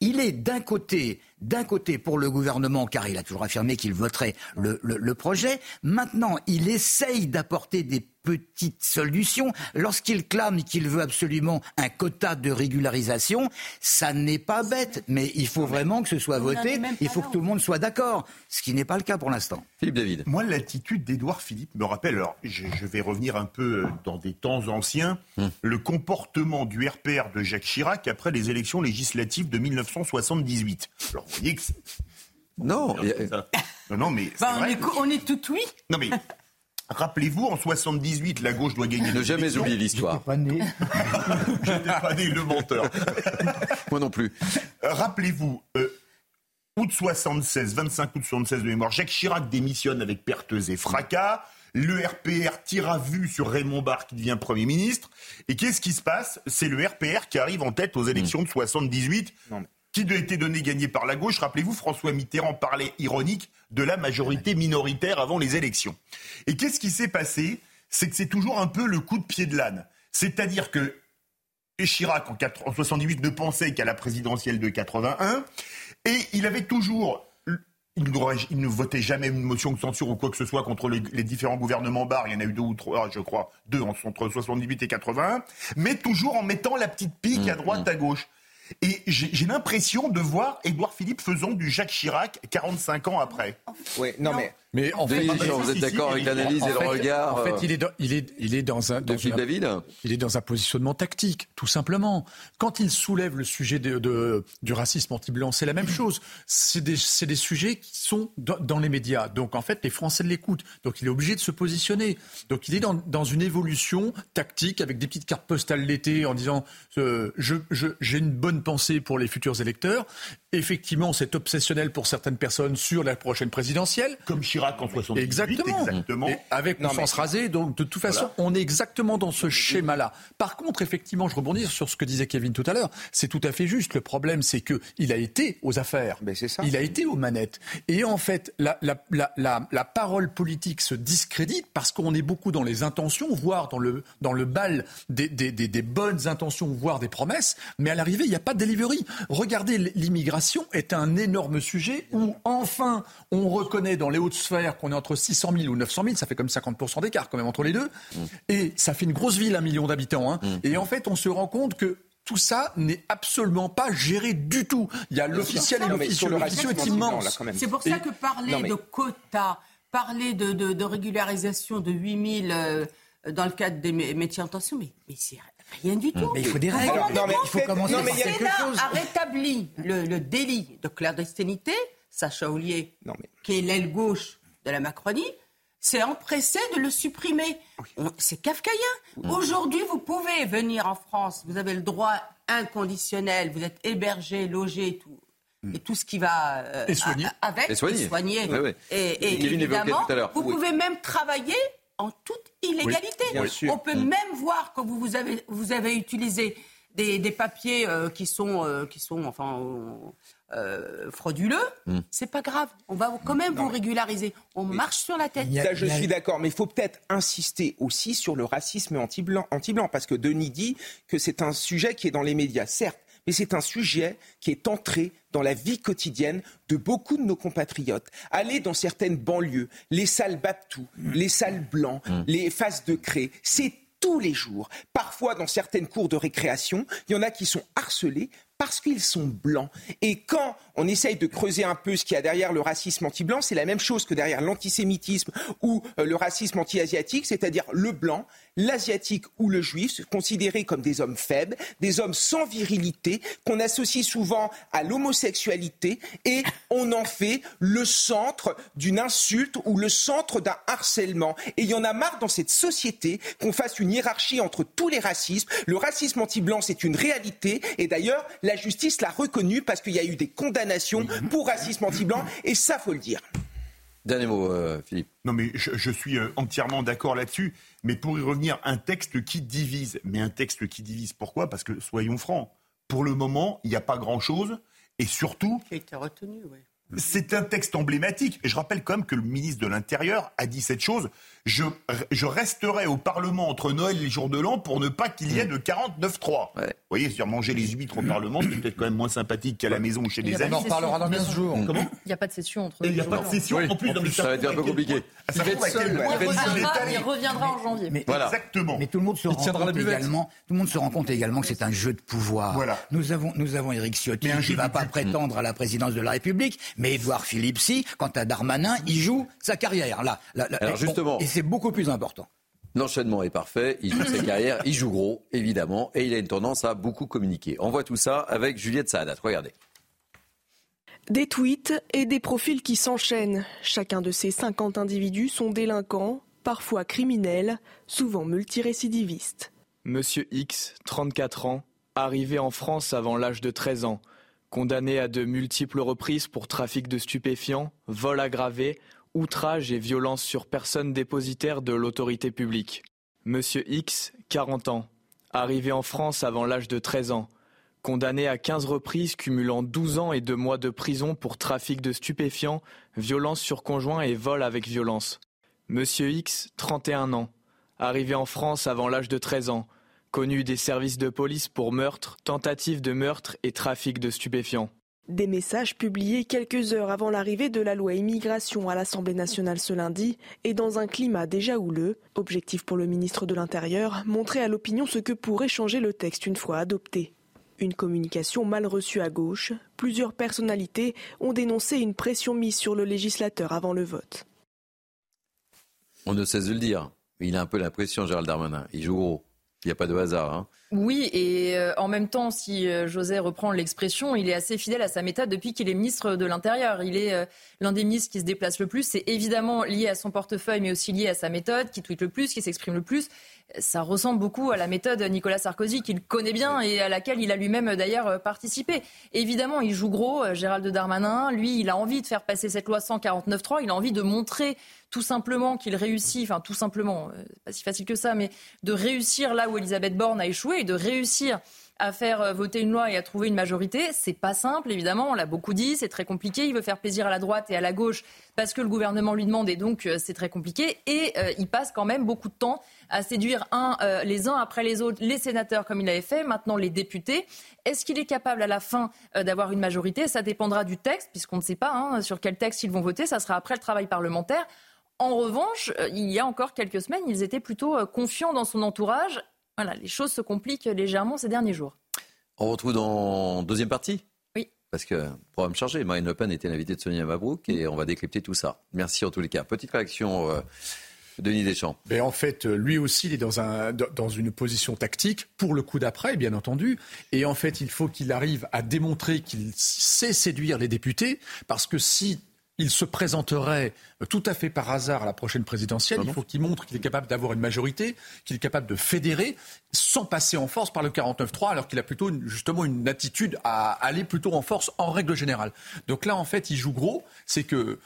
il est d'un côté, d'un côté pour le gouvernement, car il a toujours affirmé qu'il voterait le, le, le projet. Maintenant, il essaye d'apporter des petite solution. Lorsqu'il clame qu'il veut absolument un quota de régularisation, ça n'est pas bête, mais il faut vraiment que ce soit voté, il faut que tout le monde soit d'accord, ce qui n'est pas le cas pour l'instant. Philippe David. Moi, l'attitude d'Édouard Philippe me rappelle, alors je, je, vais revenir un peu dans des temps anciens, hum. le comportement du RPR de Jacques Chirac après les élections législatives de 1978. Alors vous voyez que... Non, non, non, mais. Bah, on, est, on est tout oui. Non, mais Rappelez-vous, en 78, la gauche doit gagner. Ne jamais oublier l'histoire. pas né. J'étais pas né, le menteur. Moi non plus. Rappelez-vous, euh, août 76, 25 août 76 de mémoire, Jacques Chirac démissionne avec pertes et fracas. Le RPR tire à vue sur Raymond Barre qui devient Premier ministre. Et qu'est-ce qui se passe? C'est le RPR qui arrive en tête aux élections de 78. Non, mais qui a été donné gagné par la gauche. Rappelez-vous, François Mitterrand parlait ironique de la majorité minoritaire avant les élections. Et qu'est-ce qui s'est passé? C'est que c'est toujours un peu le coup de pied de l'âne. C'est-à-dire que Chirac, en, 4, en 78, ne pensait qu'à la présidentielle de 81, et il avait toujours il, ne votait jamais une motion de censure ou quoi que ce soit contre les, les, différents gouvernements barres. Il y en a eu deux ou trois, je crois, deux entre 78 et 81, mais toujours en mettant la petite pique à droite, à gauche. Et j'ai l'impression de voir Édouard Philippe faisant du Jacques Chirac 45 ans après. Oui, non, non. mais mais en fait, vous êtes d'accord avec l'analyse et le regard En fait, il est dans, il est, il est dans un, dans une, David il est dans un positionnement tactique, tout simplement. Quand il soulève le sujet de, de du racisme anti-blanc, c'est la même chose. C'est des, des, sujets qui sont dans, dans, les médias. Donc, en fait, les Français l'écoutent. Donc, il est obligé de se positionner. Donc, il est dans, dans une évolution tactique avec des petites cartes postales l'été en disant euh, je, je, j'ai une bonne pensée pour les futurs électeurs. Effectivement, c'est obsessionnel pour certaines personnes sur la prochaine présidentielle. Comme Chirac en 78. Exactement. exactement. Et avec non, sens rasé, donc de toute façon, voilà. on est exactement dans ce schéma-là. Par contre, effectivement, je rebondis sur ce que disait Kevin tout à l'heure. C'est tout à fait juste. Le problème, c'est que il a été aux affaires. Ben c'est ça. Il a été aux manettes. Et en fait, la, la, la, la, la parole politique se discrédite parce qu'on est beaucoup dans les intentions, voire dans le, dans le bal des, des, des, des bonnes intentions, voire des promesses. Mais à l'arrivée, il n'y a pas de delivery. Regardez, l'immigration est un énorme sujet où enfin on reconnaît dans les hautes sphères qu'on est entre 600 000 ou 900 000, ça fait comme 50% d'écart quand même entre les deux. Mmh. Et ça fait une grosse ville, un million d'habitants. Hein. Mmh. Et en fait, on se rend compte que tout ça n'est absolument pas géré du tout. Il y a l'officiel et l'officieux. L'officieux est immense. C'est pour ça que parler mais... de quotas, parler de, de, de, régularisation de 8000 euh, dans le cadre des métiers en tension, mais, mais c'est Rien du tout. Mais il faut des règles. Non, mais il faut commencer non, mais par quelque chose. a rétabli le, le délit de clandestinité, Sacha Ollier, mais... qui est l'aile gauche de la Macronie, s'est empressé de le supprimer. Oui. C'est kafkaïen. Oui. Aujourd'hui, vous pouvez venir en France, vous avez le droit inconditionnel, vous êtes hébergé, logé et tout. Et tout ce qui va euh, et avec, et soigner. Et, soigner. Oui, oui. et, et évidemment, vous pouvez même travailler en toute illégalité. On peut mmh. même voir que vous, vous, avez, vous avez utilisé des, des papiers euh, qui sont, euh, qui sont enfin, euh, frauduleux, mm. c'est pas grave. On va quand même non. vous régulariser. On mais marche sur la tête. Ça, je suis d'accord, mais il faut peut-être insister aussi sur le racisme anti-blanc, anti-blanc, parce que Denis dit que c'est un sujet qui est dans les médias, certes, mais c'est un sujet qui est entré dans la vie quotidienne de beaucoup de nos compatriotes. Allez dans certaines banlieues, les salles Baptou, mmh. les salles Blancs, mmh. les faces de craie, c'est tous les jours. Parfois, dans certaines cours de récréation, il y en a qui sont harcelés parce qu'ils sont blancs. Et quand on essaye de creuser un peu ce qu'il y a derrière le racisme anti-blanc, c'est la même chose que derrière l'antisémitisme ou euh, le racisme anti-asiatique, c'est-à-dire le blanc, l'asiatique ou le juif, considérés comme des hommes faibles, des hommes sans virilité, qu'on associe souvent à l'homosexualité, et on en fait le centre d'une insulte ou le centre d'un harcèlement. Et il y en a marre dans cette société qu'on fasse une hiérarchie entre tous les racismes. Le racisme anti-blanc, c'est une réalité, et d'ailleurs, la justice l'a reconnu parce qu'il y a eu des condamnations pour racisme anti-blanc, et ça, faut le dire. Dernier mot, euh, Philippe. Non, mais je, suis euh, entièrement d'accord là-dessus. Mais pour y revenir, un texte qui divise. Mais un texte qui divise, pourquoi? Parce que, soyons francs, pour le moment, il n'y a pas grand-chose. Et surtout. Qui a été retenu, oui. C'est un texte emblématique. Et je rappelle quand même que le ministre de l'Intérieur a dit cette chose. Je, je resterai au Parlement entre Noël et les jours de l'an pour ne pas qu'il y ait de 49-3. Vous voyez, cest manger les huîtres au Parlement, c'est peut-être quand même moins sympathique qu'à la maison ou chez des amis. On en reparlera dans 15 jours. Comment Il n'y a pas de session entre Il n'y a pas de session. En plus, ça va être un peu compliqué. Il, reviendra, en janvier. Mais, voilà. Exactement. Mais tout le monde se rend compte également. Tout le monde se rend compte également que c'est un jeu de pouvoir. Voilà. Nous avons, nous avons Éric Ciotti qui ne va pas prétendre à la présidence de la République, mais Édouard Philippe si. Quant à Darmanin, il joue sa carrière. Là, Alors justement. C'est beaucoup plus important. L'enchaînement est parfait, il joue sa carrière, il joue gros, évidemment, et il a une tendance à beaucoup communiquer. On voit tout ça avec Juliette Saadat. Regardez. Des tweets et des profils qui s'enchaînent. Chacun de ces 50 individus sont délinquants, parfois criminels, souvent multirécidivistes. Monsieur X, 34 ans, arrivé en France avant l'âge de 13 ans, condamné à de multiples reprises pour trafic de stupéfiants, vol aggravé, outrage et violence sur personne dépositaire de l'autorité publique. Monsieur X, 40 ans, arrivé en France avant l'âge de 13 ans, condamné à 15 reprises cumulant 12 ans et 2 mois de prison pour trafic de stupéfiants, violence sur conjoint et vol avec violence. Monsieur X, 31 ans, arrivé en France avant l'âge de 13 ans, connu des services de police pour meurtre, tentative de meurtre et trafic de stupéfiants. Des messages publiés quelques heures avant l'arrivée de la loi immigration à l'Assemblée nationale ce lundi et dans un climat déjà houleux. Objectif pour le ministre de l'Intérieur, montrer à l'opinion ce que pourrait changer le texte une fois adopté. Une communication mal reçue à gauche, plusieurs personnalités ont dénoncé une pression mise sur le législateur avant le vote. On ne cesse de le dire. Il a un peu l'impression, Gérald Darmanin. Il joue gros. Il n'y a pas de hasard. Hein. Oui, et euh, en même temps, si euh, José reprend l'expression, il est assez fidèle à sa méthode depuis qu'il est ministre de l'Intérieur. Il est euh, l'un des ministres qui se déplace le plus. C'est évidemment lié à son portefeuille, mais aussi lié à sa méthode, qui tweet le plus, qui s'exprime le plus ça ressemble beaucoup à la méthode Nicolas Sarkozy qu'il connaît bien et à laquelle il a lui-même d'ailleurs participé. Évidemment, il joue gros, Gérald Darmanin. Lui, il a envie de faire passer cette loi 149.3. Il a envie de montrer tout simplement qu'il réussit, enfin tout simplement, pas si facile que ça, mais de réussir là où Elisabeth Borne a échoué et de réussir à faire euh, voter une loi et à trouver une majorité. C'est pas simple, évidemment. On l'a beaucoup dit. C'est très compliqué. Il veut faire plaisir à la droite et à la gauche parce que le gouvernement lui demande et donc euh, c'est très compliqué. Et euh, il passe quand même beaucoup de temps à séduire les uns après les autres les sénateurs comme il avait fait, maintenant les députés. Est-ce qu'il est capable à la fin d'avoir une majorité? Ça dépendra du texte, puisqu'on ne sait pas hein, sur quel texte ils vont voter. Ça sera après le travail parlementaire. En revanche, il y a encore quelques semaines, ils étaient plutôt confiants dans son entourage voilà, les choses se compliquent légèrement ces derniers jours. On retrouve dans deuxième partie Oui. Parce que programme chargé. Marine Le Pen était l'invitée de Sonia Mabrouk et on va décrypter tout ça. Merci en tous les cas. Petite réaction. Euh, Denis Deschamps. Mais en fait, lui aussi, il est dans, un, dans une position tactique pour le coup d'après, bien entendu. Et en fait, il faut qu'il arrive à démontrer qu'il sait séduire les députés, parce que si il se présenterait tout à fait par hasard à la prochaine présidentielle. il faut qu'il montre qu'il est capable d'avoir une majorité, qu'il est capable de fédérer sans passer en force par le 49-3, alors qu'il a plutôt justement une attitude à aller plutôt en force en règle générale. Donc là, en fait, il joue gros. C'est que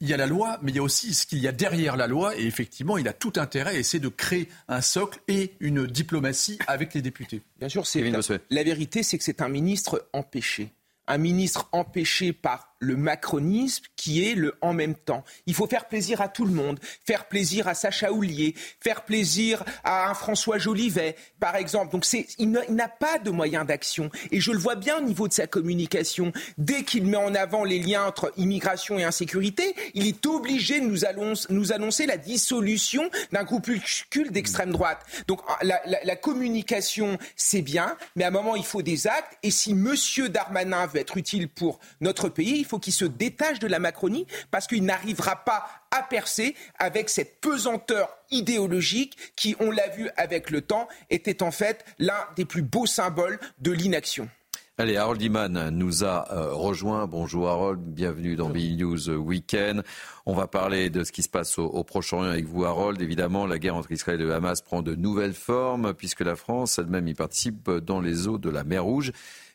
il y a la loi, mais il y a aussi ce qu'il y a derrière la loi. Et effectivement, il a tout intérêt à essayer de créer un socle et une diplomatie avec les députés. Bien sûr, c'est la vérité, c'est que c'est un ministre empêché un ministre empêché par le macronisme qui est le en même temps. Il faut faire plaisir à tout le monde, faire plaisir à Sacha Houlier, faire plaisir à un François Jolivet, par exemple. Donc c'est, il n'a pas de moyens d'action. Et je le vois bien au niveau de sa communication. Dès qu'il met en avant les liens entre immigration et insécurité, il est obligé de nous, annoncer, la dissolution d'un groupuscule d'extrême droite. Donc la, la communication, c'est bien, mais à un moment, il faut des actes. Et si Monsieur Darmanin veut être utile pour notre pays, il faut qu'il se détache de la Macronie parce qu'il n'arrivera pas à percer avec cette pesanteur idéologique qui, on l'a vu avec le temps, était en fait l'un des plus beaux symboles de l'inaction. Allez, Harold Iman nous a euh, rejoint. Bonjour Harold, bienvenue dans BI News Weekend. On va parler de ce qui se passe au, au Proche-Orient avec vous Harold. Évidemment, la guerre entre Israël et le Hamas prend de nouvelles formes puisque la France elle-même y participe dans les eaux de la mer Rouge.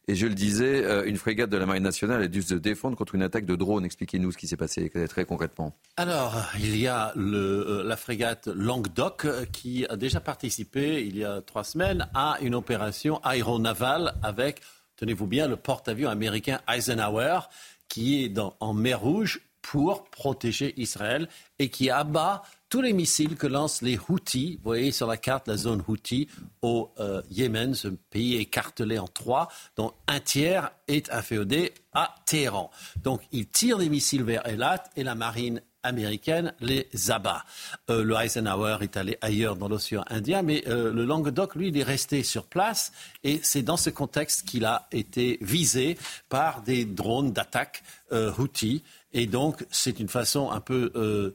Et je le disais, euh, une frégate de la Marine nationale a dû se défendre contre une attaque de drone. Expliquez-nous ce qui s'est passé très concrètement. Alors, il y a le, la frégate Languedoc qui a déjà participé il y a trois semaines à une opération aéronavale avec, tenez-vous bien, le porte-avions américain Eisenhower qui est en mer Rouge pour protéger Israël et qui abat tous les missiles que lancent les Houthis. Vous voyez sur la carte la zone Houthi au euh, Yémen, ce pays écartelé en trois, dont un tiers est inféodé à Téhéran. Donc ils tirent des missiles vers Elat et la marine américaine les abat. Euh, le Eisenhower est allé ailleurs dans l'océan Indien, mais euh, le Languedoc, lui, il est resté sur place et c'est dans ce contexte qu'il a été visé par des drones d'attaque euh, Houthi. Et donc, c'est une façon un peu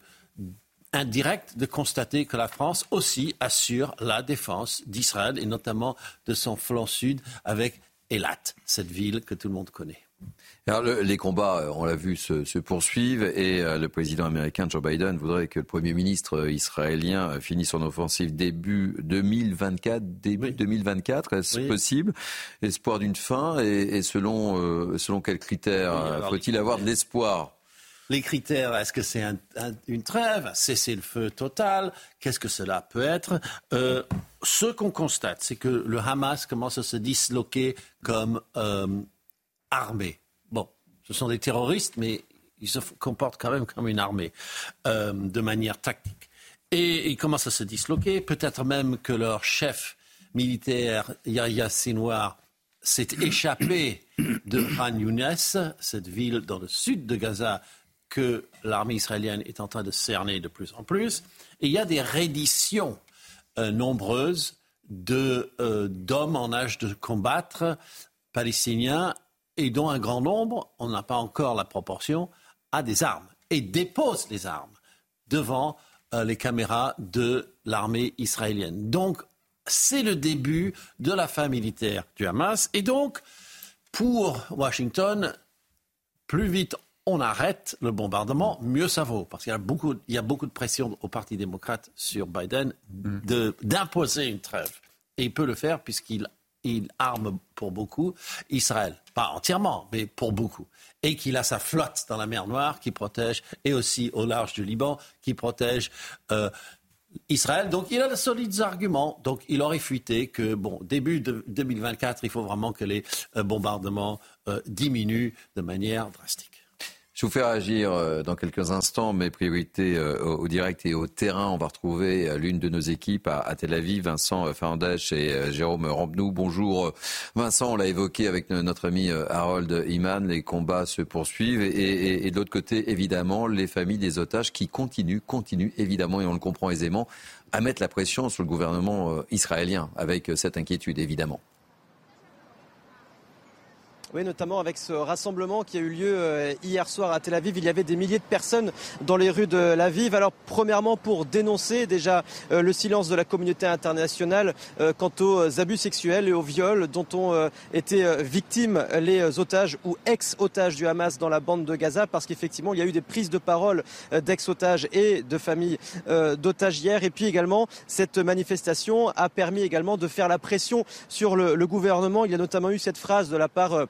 indirecte de constater que la France aussi assure la défense d'Israël et notamment de son flanc sud avec Elat, cette ville que tout le monde connaît. Alors, les combats, euh, on l'a vu, se, poursuivent et euh, le président américain Joe Biden voudrait que le Premier ministre euh, israélien finisse son offensive début 2024. Début 2024, est-ce possible? Espoir d'une fin et, selon, selon quels critères Faut-il avoir de l'espoir? Les critères, est-ce que c'est une trêve, cesser le feu total Qu'est-ce que cela peut être Ce qu'on constate, c'est que le Hamas commence à se disloquer comme armée. Bon, ce sont des terroristes, mais ils se comportent quand même comme une armée, euh, de manière tactique. Et ils commencent à se disloquer, peut-être même que leur chef militaire, Yahya Sinwar, s'est échappé de Khan Younes, cette ville dans le sud de Gaza que l'armée israélienne est en train de cerner de plus en plus. Et il y a des redditions euh, nombreuses euh, d'hommes en âge de combattre palestiniens et dont un grand nombre, on n'a pas encore la proportion, a des armes et dépose les armes devant euh, les caméras de l'armée israélienne. Donc, c'est le début de la fin militaire du Hamas. Et donc, pour Washington, plus vite on arrête le bombardement, mieux ça vaut. Parce qu'il y a beaucoup, il y a beaucoup de pression au Parti démocrate sur Biden mm. d'imposer une trêve. Et il peut le faire puisqu'il il arme pour beaucoup Israël. Pas entièrement, mais pour beaucoup. Et qu'il a sa flotte dans la mer Noire qui protège, et aussi au large du Liban, qui protège euh, Israël. Donc il a de solides arguments. Donc il aurait fuité que, bon, début de 2024, il faut vraiment que les euh, bombardements euh, diminuent de manière drastique. Je vous fais réagir euh, dans quelques instants. Mes priorités euh, au direct et au terrain. On va retrouver euh, l'une de nos équipes à Tel Aviv, Vincent Fernandez et Jérôme Rampenou. Bonjour Vincent, on l'a évoqué avec notre ami Harold Iman. Les combats se poursuivent et, et de l'autre côté, évidemment, les familles des otages qui continuent, continuent évidemment, et on le comprend aisément, à mettre la pression sur le gouvernement israélien avec cette inquiétude, évidemment. Oui, notamment avec ce rassemblement qui a eu lieu euh, hier soir à Tel Aviv. Il y avait des milliers de personnes dans les rues de l'Aviv. Alors, premièrement, pour dénoncer déjà euh, le silence de la communauté internationale euh, quant aux abus sexuels et aux viols dont ont été victimes les otages ou ex-otages du Hamas dans la bande de Gaza, parce qu'effectivement, il y a eu des prises de parole d'ex-otages et de familles d'otages hier. Et puis également, cette manifestation a permis également de faire la pression sur le gouvernement. Il y a notamment eu cette phrase de la part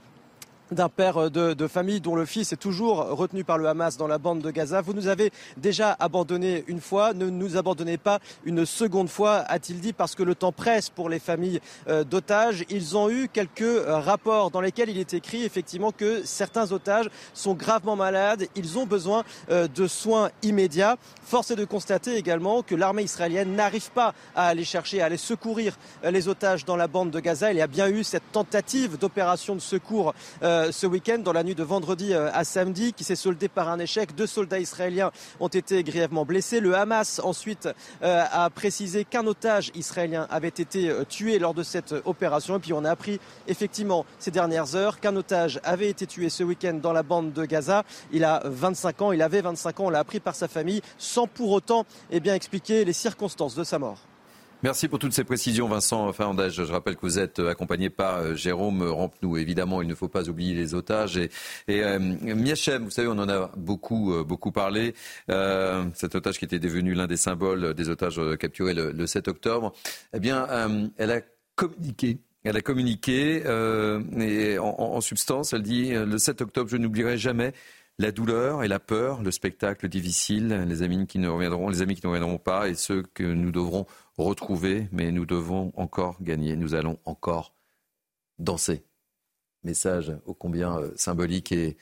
d'un père euh, de, famille dont le fils est toujours retenu par le Hamas dans la bande de Gaza. Vous nous avez déjà abandonné une fois, ne nous abandonnez pas une seconde fois, a-t-il dit, parce que le temps presse pour les familles euh, d'otages. Ils ont eu quelques euh, rapports dans lesquels il est écrit effectivement que certains otages sont gravement malades, ils ont besoin de soins immédiats. Force est de constater également que l'armée israélienne n'arrive pas à aller chercher, à aller secourir les otages dans la bande de Gaza. Il y a bien eu cette tentative d'opération de secours. Euh, ce week-end, dans la nuit de vendredi euh, à samedi, qui s'est soldé par un échec. Deux soldats israéliens ont été grièvement blessés. Le Hamas, ensuite, euh, a précisé qu'un otage israélien avait été tué lors de cette opération. Et puis on a appris, effectivement, ces dernières heures, qu'un otage avait été tué ce week-end dans la bande de Gaza. Il a 25 ans, il avait 25 ans, on l'a appris par sa famille, sans pour autant eh bien, expliquer les circonstances de sa mort. Merci pour toutes ces précisions, Vincent Fernandez. Je rappelle que vous êtes accompagné par euh, Jérôme Rampenou. Évidemment, il ne faut pas oublier les otages. Et, euh, Miachem, vous savez, on en a beaucoup, euh, beaucoup parlé. Euh, cet otage qui était devenu l'un des symboles des otages capturés le, le 7 octobre. Eh bien, elle a communiqué Elle a communiqué et en, substance, elle dit le 7 octobre, je n'oublierai jamais la douleur et la peur, le spectacle difficile, les amis qui ne reviendront, les amis qui ne reviendront pas et ceux que nous devrons retrouver, mais nous devons encore gagner. Nous allons encore danser. Message ô combien euh, symbolique et,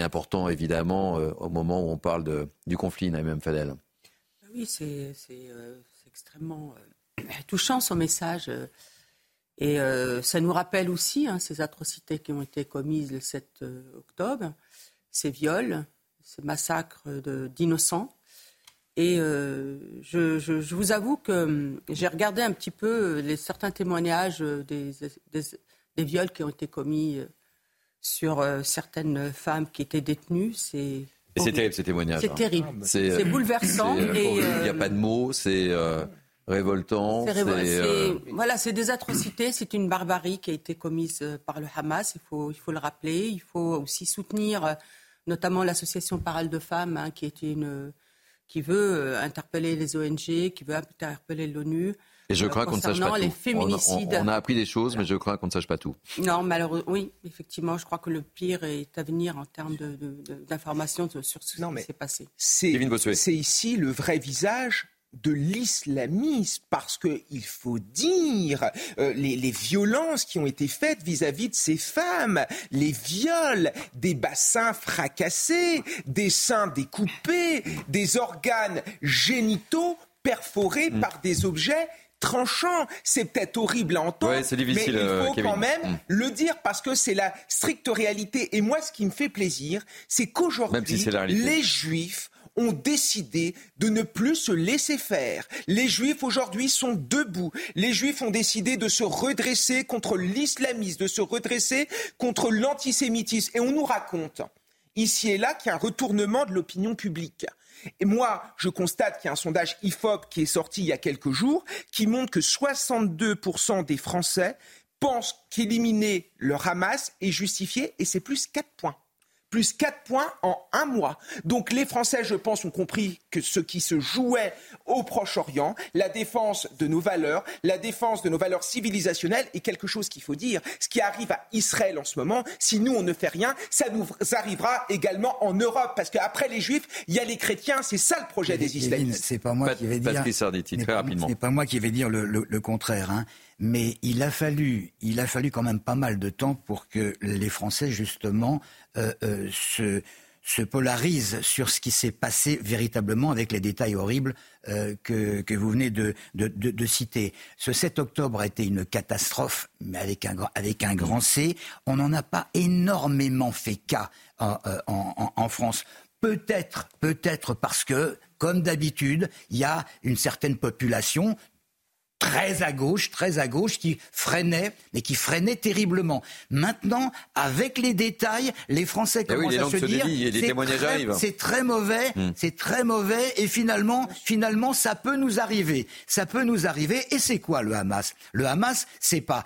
important, évidemment, euh, au moment où on parle du conflit, Naïm Fadel. Oui, c'est euh, extrêmement touchant son message. Et ça nous rappelle aussi hein, ces atrocités qui ont été commises le 7 octobre ces viols, ces massacres d'innocents. Et euh, je, je, vous avoue que hum, j'ai regardé un petit peu les, certains témoignages des, des, des, viols qui ont été commis euh, sur euh, certaines femmes qui étaient détenues. C'est c'est terrible ces témoignages. C'est hein. terrible. C'est bouleversant. Il n'y a pas de mots. C'est révoltant. Voilà, c'est des atrocités. C'est une barbarie qui a été commise par le Hamas. Il faut, il faut le rappeler. Il faut aussi soutenir notamment l'association Parole de femmes, hein, qui, est une, qui veut euh, interpeller les ONG, qui veut interpeller l'ONU. Et je crois qu'on ne sache pas les tout. Féminicides. On, a, appris des choses, mais je crois qu'on ne sache pas tout. Non, malheureusement, oui, effectivement, je crois que le pire est à venir en termes d'informations sur ce qui s'est passé. C'est ici le vrai visage de l'islamisme, parce qu'il faut dire euh, les, violences qui ont été faites vis-à-vis de ces femmes, les viols, des bassins fracassés, des seins découpés, des organes génitaux perforés mm. par des objets tranchants. C'est peut-être horrible à entendre, mais il faut euh, quand même mm. le dire parce que c'est la stricte réalité. Et moi, ce qui me fait plaisir, c'est qu'aujourd'hui, les Juifs ont décidé de ne plus se laisser faire. Les Juifs aujourd'hui sont debout. Les Juifs ont décidé de se redresser contre l'islamisme, de se redresser contre l'antisémitisme. Et on nous raconte ici et là qu'il y a un retournement de l'opinion publique. Et moi, je constate qu'il y a un sondage IFOP qui est sorti il y a quelques jours qui montre que 62% des Français pensent qu'éliminer le Hamas est justifié et c'est plus 4 points plus 4 points en un mois. Donc les Français, je pense, ont compris que ce qui se jouait au Proche-Orient, la défense de nos valeurs, la défense de nos valeurs civilisationnelles est quelque chose qu'il faut dire. Ce qui arrive à Israël en ce moment, si nous, on ne fait rien, ça nous arrivera également en Europe. Parce qu'après les Juifs, il y a les chrétiens. C'est ça le projet des islamistes. C'est pas moi qui vais dire... très rapidement. C'est pas moi qui vais dire le, le contraire. Hein mais il a fallu, il a fallu quand même pas mal de temps pour que les Français justement euh, euh, se, se polarisent sur ce qui s'est passé véritablement avec les détails horribles euh, que, vous venez de, citer. Ce 7 octobre a été une catastrophe, mais avec un, avec un grand C. On n'en a pas énormément fait cas en, en, en France. Peut-être, peut-être parce que, comme d'habitude, il y a une certaine population très à gauche, très à gauche, qui freinait, mais qui freinait terriblement. Maintenant, avec les détails, les Français eh commencent à se, dire, c'est très, mauvais, hmm. c'est très mauvais, et finalement, finalement, ça peut nous arriver. Ça peut nous arriver. Et c'est quoi le Hamas? Le Hamas, c'est pas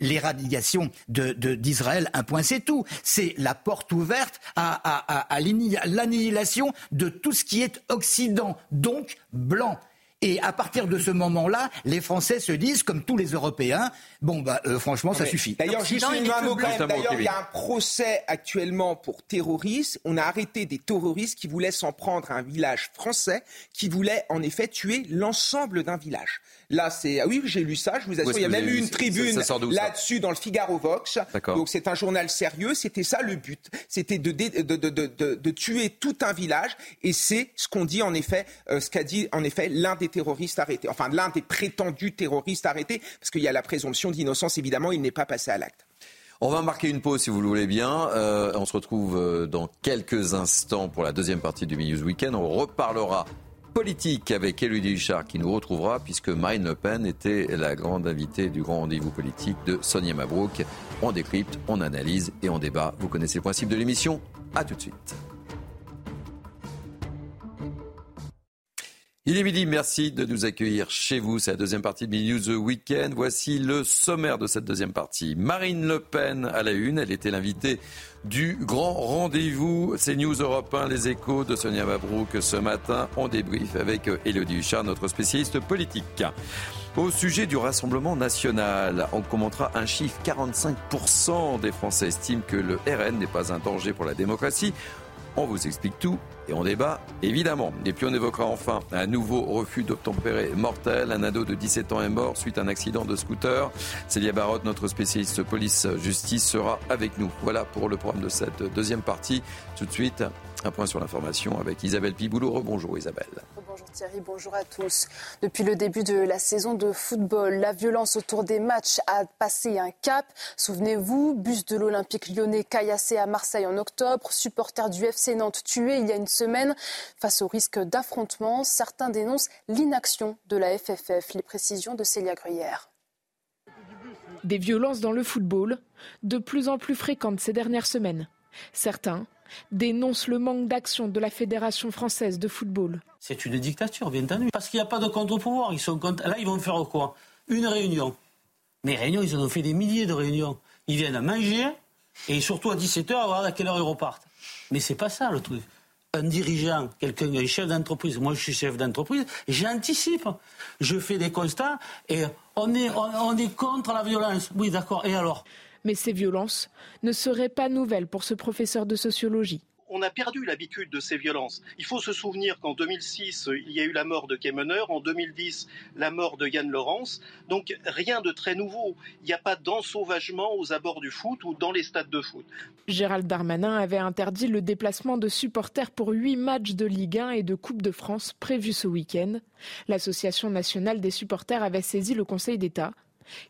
l'éradication d'Israël, de, un point, c'est tout. C'est la porte ouverte à, à l'annihilation de tout ce qui est Occident, donc blanc. Et à partir de ce moment-là, les Français se disent, comme tous les Européens, bon, bah, euh, franchement, ça suffit. D'ailleurs, juste une D'ailleurs, il y a un procès actuellement pour terrorisme. On a arrêté des terroristes qui voulaient s'en prendre à un village français, qui voulaient en effet tuer l'ensemble d'un village. Là, c'est ah oui, j'ai lu ça. Je vous assure, il y a même eu une tribune là-dessus dans le Figaro Vox. Donc c'est un journal sérieux. C'était ça le but. C'était de, de, de, de, tuer tout un village. Et c'est ce qu'on dit en effet, euh, ce qu'a dit en effet l'un des terroristes arrêtés. Enfin, l'un des prétendus terroristes arrêtés, parce qu'il y a la présomption d'innocence. Évidemment, il n'est pas passé à l'acte. On va marquer une pause si vous le voulez bien. Euh, on se retrouve euh, dans quelques instants pour la deuxième partie du News Weekend. On reparlera politique avec Élodie Huchard qui nous retrouvera puisque Marine Le Pen était la grande invitée du grand rendez-vous politique de Sonia Mabrouk. On décrypte, on analyse et on débat. Vous connaissez le principe de l'émission. A tout de suite. Il est midi, merci de nous accueillir chez vous. C'est la deuxième partie de News Weekend. Voici le sommaire de cette deuxième partie. Marine Le Pen à la une, elle était l'invitée du grand rendez-vous. C'est News Europe 1, les échos de Sonia Mabrouk ce matin. On débrief avec Elodie Huchard, notre spécialiste politique. Au sujet du Rassemblement national, on commentera un chiffre 45% des Français estiment que le RN n'est pas un danger pour la démocratie. On vous explique tout et on débat évidemment. Et puis on évoquera enfin un nouveau refus d'obtempérer mortel. Un ado de 17 ans est mort suite à un accident de scooter. Célia Barotte, notre spécialiste police-justice, sera avec nous. Voilà pour le programme de cette deuxième partie. Tout de suite, un point sur l'information avec Isabelle Piboulot. Rebonjour Isabelle. Bonjour Thierry, bonjour à tous. Depuis le début de la saison de football, la violence autour des matchs a passé un cap. Souvenez-vous, bus de l'Olympique lyonnais caillassé à Marseille en octobre, supporters du FC Nantes tués il y a une semaine. Face au risque d'affrontement, certains dénoncent l'inaction de la FFF. Les précisions de Célia Gruyère. Des violences dans le football, de plus en plus fréquentes ces dernières semaines. Certains dénoncent le manque d'action de la Fédération française de football. C'est une dictature, bien entendu. Parce qu'il n'y a pas de contre-pouvoir. Là, ils vont faire quoi? Une réunion. Mais réunions, ils en ont fait des milliers de réunions. Ils viennent à manger et surtout à 17h, à voir à quelle heure ils repartent. Mais c'est pas ça le truc. Un dirigeant, quelqu'un, un chef d'entreprise, moi je suis chef d'entreprise, j'anticipe. Je fais des constats et on est, on est contre la violence. Oui, d'accord. Et alors? Mais ces violences ne seraient pas nouvelles pour ce professeur de sociologie on a perdu l'habitude de ces violences. Il faut se souvenir qu'en 2006, il y a eu la mort de Kemener, en 2010, la mort de Yann Laurence. Donc rien de très nouveau. Il n'y a pas d'ensauvagement aux abords du foot ou dans les stades de foot. Gérald Darmanin avait interdit le déplacement de supporters pour huit matchs de Ligue 1 et de Coupe de France prévus ce week-end. L'Association nationale des supporters avait saisi le Conseil d'État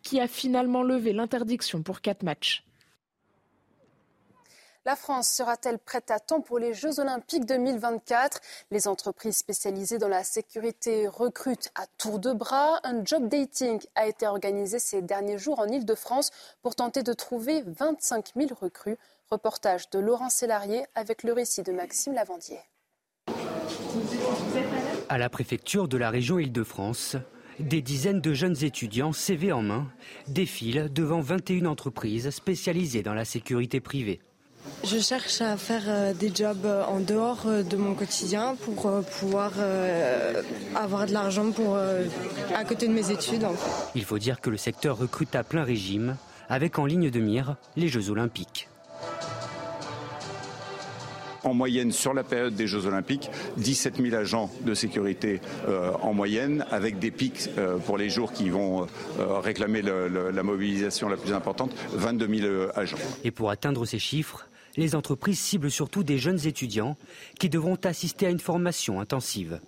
qui a finalement levé l'interdiction pour quatre matchs. La France sera-t-elle prête à temps pour les Jeux Olympiques 2024 Les entreprises spécialisées dans la sécurité recrutent à tour de bras. Un job dating a été organisé ces derniers jours en Ile-de-France pour tenter de trouver 25 000 recrues. Reportage de Laurent Sélarié avec le récit de Maxime Lavandier. À la préfecture de la région Île-de-France, des dizaines de jeunes étudiants, CV en main, défilent devant 21 entreprises spécialisées dans la sécurité privée. Je cherche à faire euh, des jobs euh, en dehors euh, de mon quotidien pour pouvoir avoir de l'argent pour à côté de mes études. Il faut dire que le secteur recrute à plein régime, avec en ligne de mire les Jeux Olympiques en moyenne sur la période des Jeux Olympiques, 17 000 agents de sécurité euh, en moyenne, avec des pics euh, pour les jours qui vont euh, réclamer la mobilisation la plus importante, 22 000 agents. Et pour atteindre ces chiffres, les entreprises ciblent surtout des jeunes étudiants qui devront assister à une formation intensive.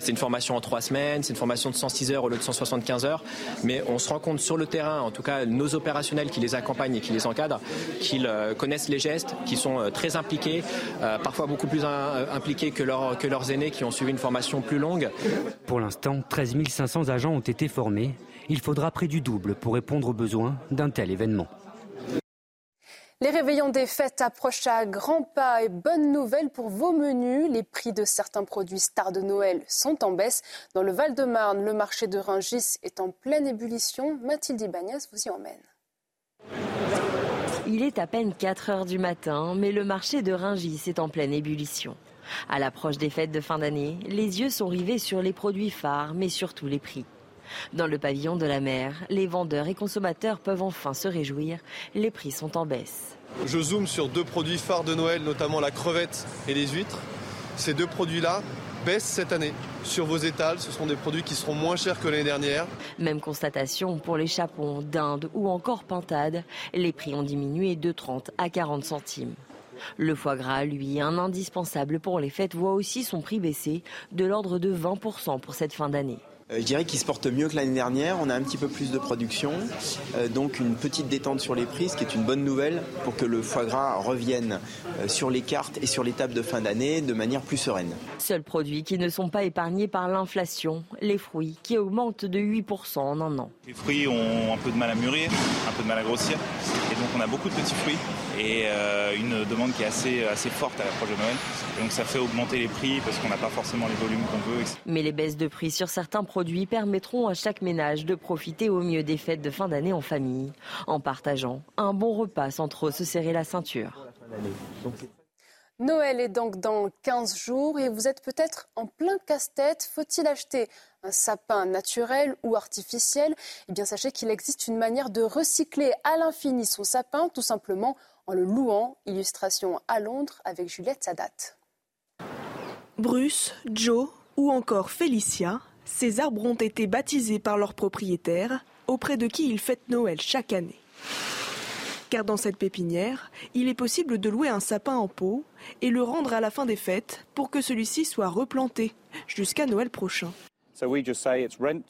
C'est une formation en trois semaines, c'est une formation de 106 heures au lieu de 175 heures, mais on se rend compte sur le terrain, en tout cas nos opérationnels qui les accompagnent et qui les encadrent, qu'ils euh, connaissent les gestes, qui sont euh, très impliqués, euh, parfois beaucoup plus impliqués que, que leurs aînés qui ont suivi une formation plus longue. Pour l'instant, 13 500 agents ont été formés. Il faudra près du double pour répondre aux besoins d'un tel événement. Les réveillons des fêtes approchent à grands pas et bonne nouvelle pour vos menus. Les prix de certains produits stars de Noël sont en baisse. Dans le Val-de-Marne, le marché de Ringis est en pleine ébullition. Mathilde Ibanez vous y emmène. Il est à peine 4 heures du matin, mais le marché de Ringis est en pleine ébullition. À l'approche des fêtes de fin d'année, les yeux sont rivés sur les produits phares, mais surtout les prix. Dans le pavillon de la mer, les vendeurs et consommateurs peuvent enfin se réjouir. Les prix sont en baisse. Je zoome sur deux produits phares de Noël, notamment la crevette et les huîtres. Ces deux produits-là baissent cette année sur vos étals. Ce sont des produits qui seront moins chers que l'année dernière. Même constatation pour les chapons d'Inde ou encore pintades. Les prix ont diminué de 30 à 40 centimes. Le foie gras, lui, un indispensable pour les fêtes, voit aussi son prix baisser de l'ordre de 20% pour cette fin d'année. Euh, je dirais qu'il se porte mieux que l'année dernière. On a un petit peu plus de production, euh, donc une petite détente sur les prix, ce qui est une bonne nouvelle pour que le foie gras revienne euh, sur les cartes et sur les tables de fin d'année de manière plus sereine. Seuls produits qui ne sont pas épargnés par l'inflation, les fruits qui augmentent de 8% en un an. Les fruits ont un peu de mal à mûrir, un peu de mal à grossir, et donc on a beaucoup de petits fruits et une demande qui est assez, assez forte à l'approche de Noël. donc ça fait augmenter les prix parce qu'on n'a pas forcément les volumes qu'on veut. Mais les baisses de prix sur certains produits produits permettront à chaque ménage de profiter au mieux des fêtes de fin d'année en famille, en partageant un bon repas sans trop se serrer la ceinture. Noël est donc dans 15 jours et vous êtes peut-être en plein casse-tête. Faut-il acheter un sapin naturel ou artificiel? Eh bien, sachez qu'il existe une manière de recycler à l'infini son sapin, tout simplement en le louant. Illustration à Londres avec Juliette Sadat. Bruce, Joe ou encore Félicia, ces arbres ont été baptisés par leurs propriétaires, auprès de qui ils fêtent Noël chaque année car dans cette pépinière, il est possible de louer un sapin en pot et le rendre à la fin des fêtes pour que celui-ci soit replanté jusqu'à Noël prochain.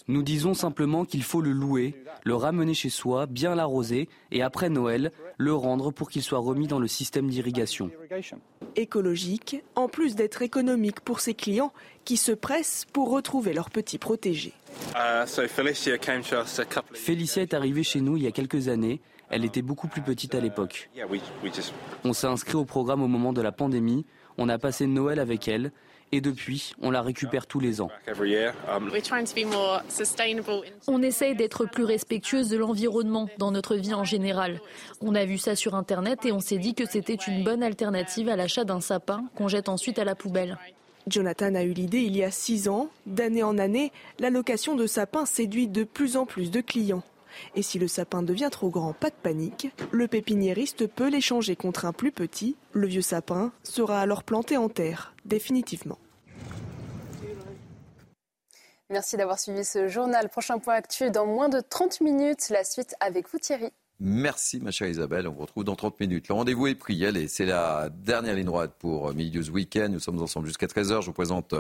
Nous disons simplement qu'il faut le louer, le ramener chez soi, bien l'arroser et après Noël, le rendre pour qu'il soit remis dans le système d'irrigation. Écologique, en plus d'être économique pour ses clients qui se pressent pour retrouver leur petit protégé. Uh, Félicia est arrivée chez nous il y a quelques années elle était beaucoup plus petite à l'époque. On s'est inscrit au programme au moment de la pandémie, on a passé Noël avec elle et depuis, on la récupère tous les ans. On essaye d'être plus respectueuse de l'environnement dans notre vie en général. On a vu ça sur Internet et on s'est dit que c'était une bonne alternative à l'achat d'un sapin qu'on jette ensuite à la poubelle. Jonathan a eu l'idée il y a six ans. D'année en année, la location de sapins séduit de plus en plus de clients. Et si le sapin devient trop grand, pas de panique. Le pépiniériste peut l'échanger contre un plus petit. Le vieux sapin sera alors planté en terre, définitivement. Merci d'avoir suivi ce journal. Prochain point actuel dans moins de 30 minutes. La suite avec vous Thierry. Merci, ma chère Isabelle. On vous retrouve dans 30 minutes. Le rendez-vous est pris. Allez, c'est la dernière ligne droite pour Milieu's Weekend. Nous sommes ensemble jusqu'à 13h. Je vous présente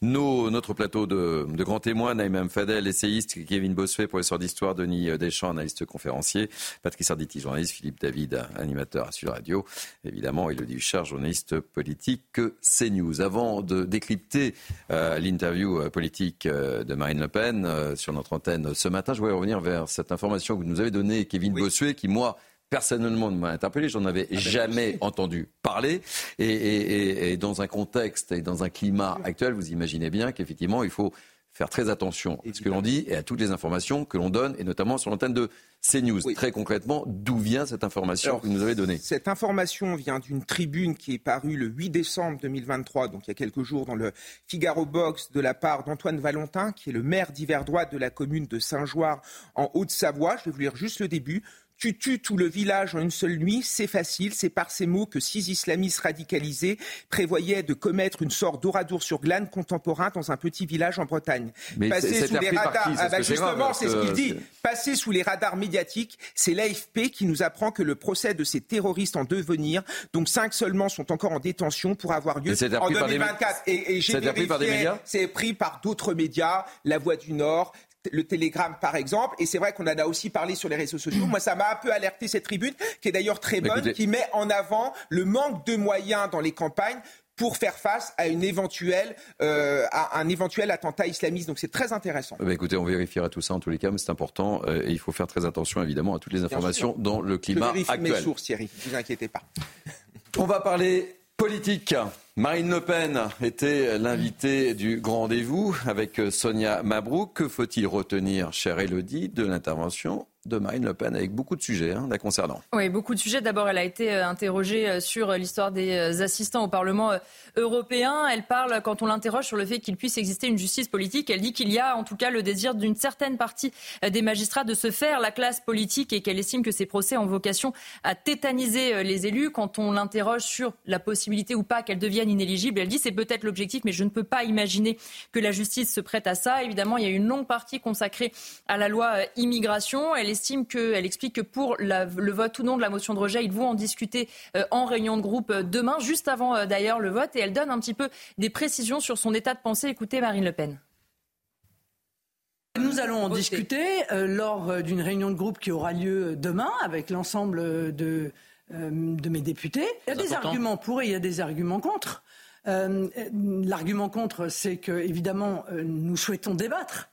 nos, notre plateau de, de grands témoins. Naïm Fadel, essayiste. Kevin Bossuet, professeur d'histoire. Denis Deschamps, analyste conférencier. Patrick Arditi, journaliste. Philippe David, animateur à Sud Radio. Évidemment, Elodie Huchard, journaliste politique CNews. Avant de décrypter euh, l'interview euh, politique euh, de Marine Le Pen sur notre antenne ce matin, je voudrais revenir vers cette information que vous nous avez donnée, Kevin Bossuet qui, moi, personnellement, m'a interpellé. J'en avais ah ben, jamais entendu parler. Et, dans un contexte et dans un climat actuel, vous imaginez bien qu'effectivement, il faut faire très attention à ce que l'on dit et à toutes les informations que l'on donne, et notamment sur l'antenne de CNews. Très concrètement, d'où vient cette information que vous nous avez donnée Cette information vient d'une tribune qui est parue le 8 décembre 2023, donc il y a quelques jours, dans le Figaro Box, de la part d'Antoine Valentin, qui est le maire d'Hiverdroit de la commune de Saint-Joire, en Haute-Savoie. Je vais vous lire juste le début. Tu tues tout le village en une seule nuit, c'est facile, c'est par ces mots que six islamistes radicalisés prévoyaient de commettre une sorte d'oradour sur glane contemporain dans un petit village en Bretagne. Mais Passer sous les radars, ah bah justement, c'est ce qu'il dit. Passer sous les radars médiatiques, c'est l'AFP qui nous apprend que le procès de ces terroristes en devenir, donc cinq seulement sont encore en détention pour avoir lieu en 2024. Et, et j'ai vérifié, c'est pris par d'autres médias, La Voix du Nord, le Télégramme par exemple, et c'est vrai qu'on en a aussi parlé sur les réseaux sociaux. Moi, ça m'a un peu alerté cette tribune, qui est d'ailleurs très bonne, qui met en avant le manque de moyens dans les campagnes pour faire face à, une éventuelle, euh, à un éventuel attentat islamiste. Donc c'est très intéressant. Eh ben, écoutez, on vérifiera tout ça en tous les cas, mais c'est important euh, et il faut faire très attention évidemment à toutes les informations dans le climat Je actuel. mes sources, Thierry, ne vous inquiétez pas. On va parler politique. Marine Le Pen était l'invitée du grand rendez-vous avec Sonia Mabrouk. Que faut-il retenir, chère Elodie, de l'intervention de Marine Le Pen avec beaucoup de sujets hein, la concernant. Oui, beaucoup de sujets. D'abord, elle a été euh, interrogée euh, sur l'histoire des euh, assistants au Parlement européen. Elle parle, quand on l'interroge sur le fait qu'il puisse exister une justice politique, elle dit qu'il y a en tout cas le désir d'une certaine partie des magistrats de se faire la classe politique et qu'elle estime que ces procès ont vocation à tétaniser les élus. Quand on l'interroge sur la possibilité ou pas qu'elle devienne inéligible, elle dit c'est peut-être l'objectif, mais je ne peux pas imaginer que la justice se prête à ça. Évidemment, il y a une longue partie consacrée à la loi immigration. Estime que, elle explique que pour le vote ou non de la motion de rejet, ils vont en discuter euh, en réunion de groupe euh, demain, juste avant euh, d'ailleurs le vote. Et elle donne un petit peu des précisions sur son état de pensée. Écoutez Marine Le Pen. Nous allons en discuter lors d'une réunion de groupe qui aura lieu demain avec l'ensemble de, de mes députés. Il y a des arguments pour et il y a des arguments contre. L'argument contre, c'est que, évidemment, nous souhaitons débattre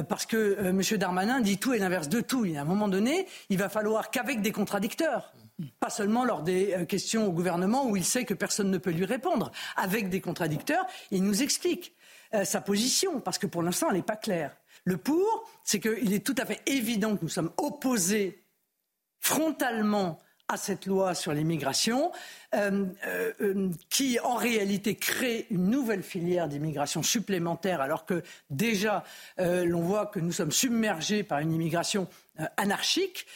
parce que euh, M. Darmanin dit tout et l'inverse de tout. Et à un moment donné, il va falloir qu'avec des contradicteurs, pas seulement lors des euh, questions au gouvernement où il sait que personne ne peut lui répondre, avec des contradicteurs, il nous explique sa position, parce que pour l'instant, elle n'est pas claire. Le pour, c'est qu'il est tout à fait évident que nous sommes opposés frontalement à cette loi sur l'immigration, euh, euh, qui en réalité crée une nouvelle filière d'immigration supplémentaire, alors que déjà l'on voit que nous sommes submergés par une immigration anarchique.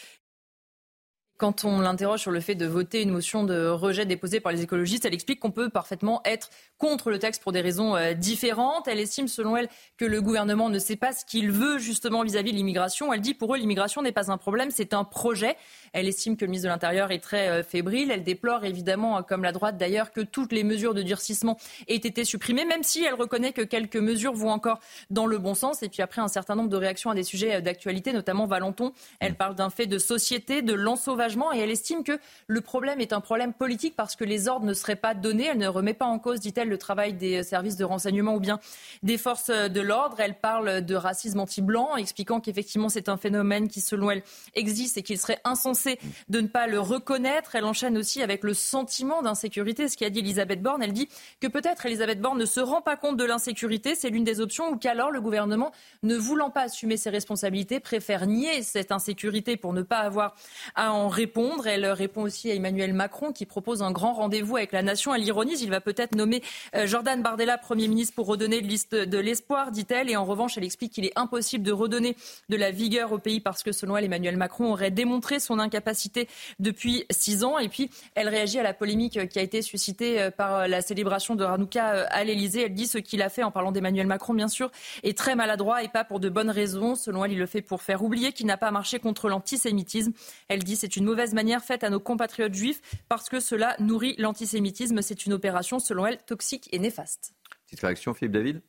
Quand on l'interroge sur le fait de voter une motion de rejet déposée par les écologistes, elle explique qu'on peut parfaitement être contre le texte pour des raisons euh, différentes. Elle estime, selon elle, que le gouvernement ne sait pas ce qu'il veut justement vis-à-vis de l'immigration. Elle dit pour eux, l'immigration n'est pas un problème, c'est un projet. Elle estime que le ministre de l'Intérieur est très euh, fébrile. Elle déplore évidemment, comme la droite d'ailleurs, que toutes les mesures de durcissement aient été supprimées, même si elle reconnaît que quelques mesures vont encore dans le bon sens. Et puis après, un certain nombre de réactions à des sujets euh, d'actualité, notamment Valenton. Elle parle d'un fait de société, de l'ensauvagement, et elle estime que le problème est un problème politique parce que les ordres ne seraient pas donnés. Elle ne remet pas en cause, dit-elle, le travail des services de renseignement ou bien des forces de l'ordre. Elle parle de racisme anti-blanc, expliquant qu'effectivement c'est un phénomène qui, selon elle, existe et qu'il serait insensé de ne pas le reconnaître. Elle enchaîne aussi avec le sentiment d'insécurité, ce qu'a dit Elisabeth Borne. Elle dit que peut-être Elisabeth Borne ne se rend pas compte de l'insécurité, c'est l'une des options, ou qu'alors le gouvernement, ne voulant pas assumer ses responsabilités, préfère nier cette insécurité pour ne pas avoir à en répondre. Elle répond aussi à Emmanuel Macron qui propose un grand rendez-vous avec la nation. Elle ironise, il va peut-être nommer euh, Jordan Bardella Premier ministre pour redonner de l'espoir, dit-elle. Et en revanche, elle explique qu'il est impossible de redonner de la vigueur au pays parce que, selon elle, Emmanuel Macron aurait démontré son incapacité depuis six ans. Et puis, elle réagit à la polémique qui a été suscitée euh, par la célébration de Hanouka euh, à l'Elysée. Elle dit ce qu'il a fait en parlant d'Emmanuel Macron, bien sûr, est très maladroit et pas pour de bonnes raisons. Selon elle, il le fait pour faire oublier qu'il n'a pas marché contre l'antisémitisme. Elle dit c'est une mauvaise manière faite à nos compatriotes juifs parce que cela nourrit l'antisémitisme. C'est une opération, selon elle, toxique et néfaste. Petite réaction, Philippe David?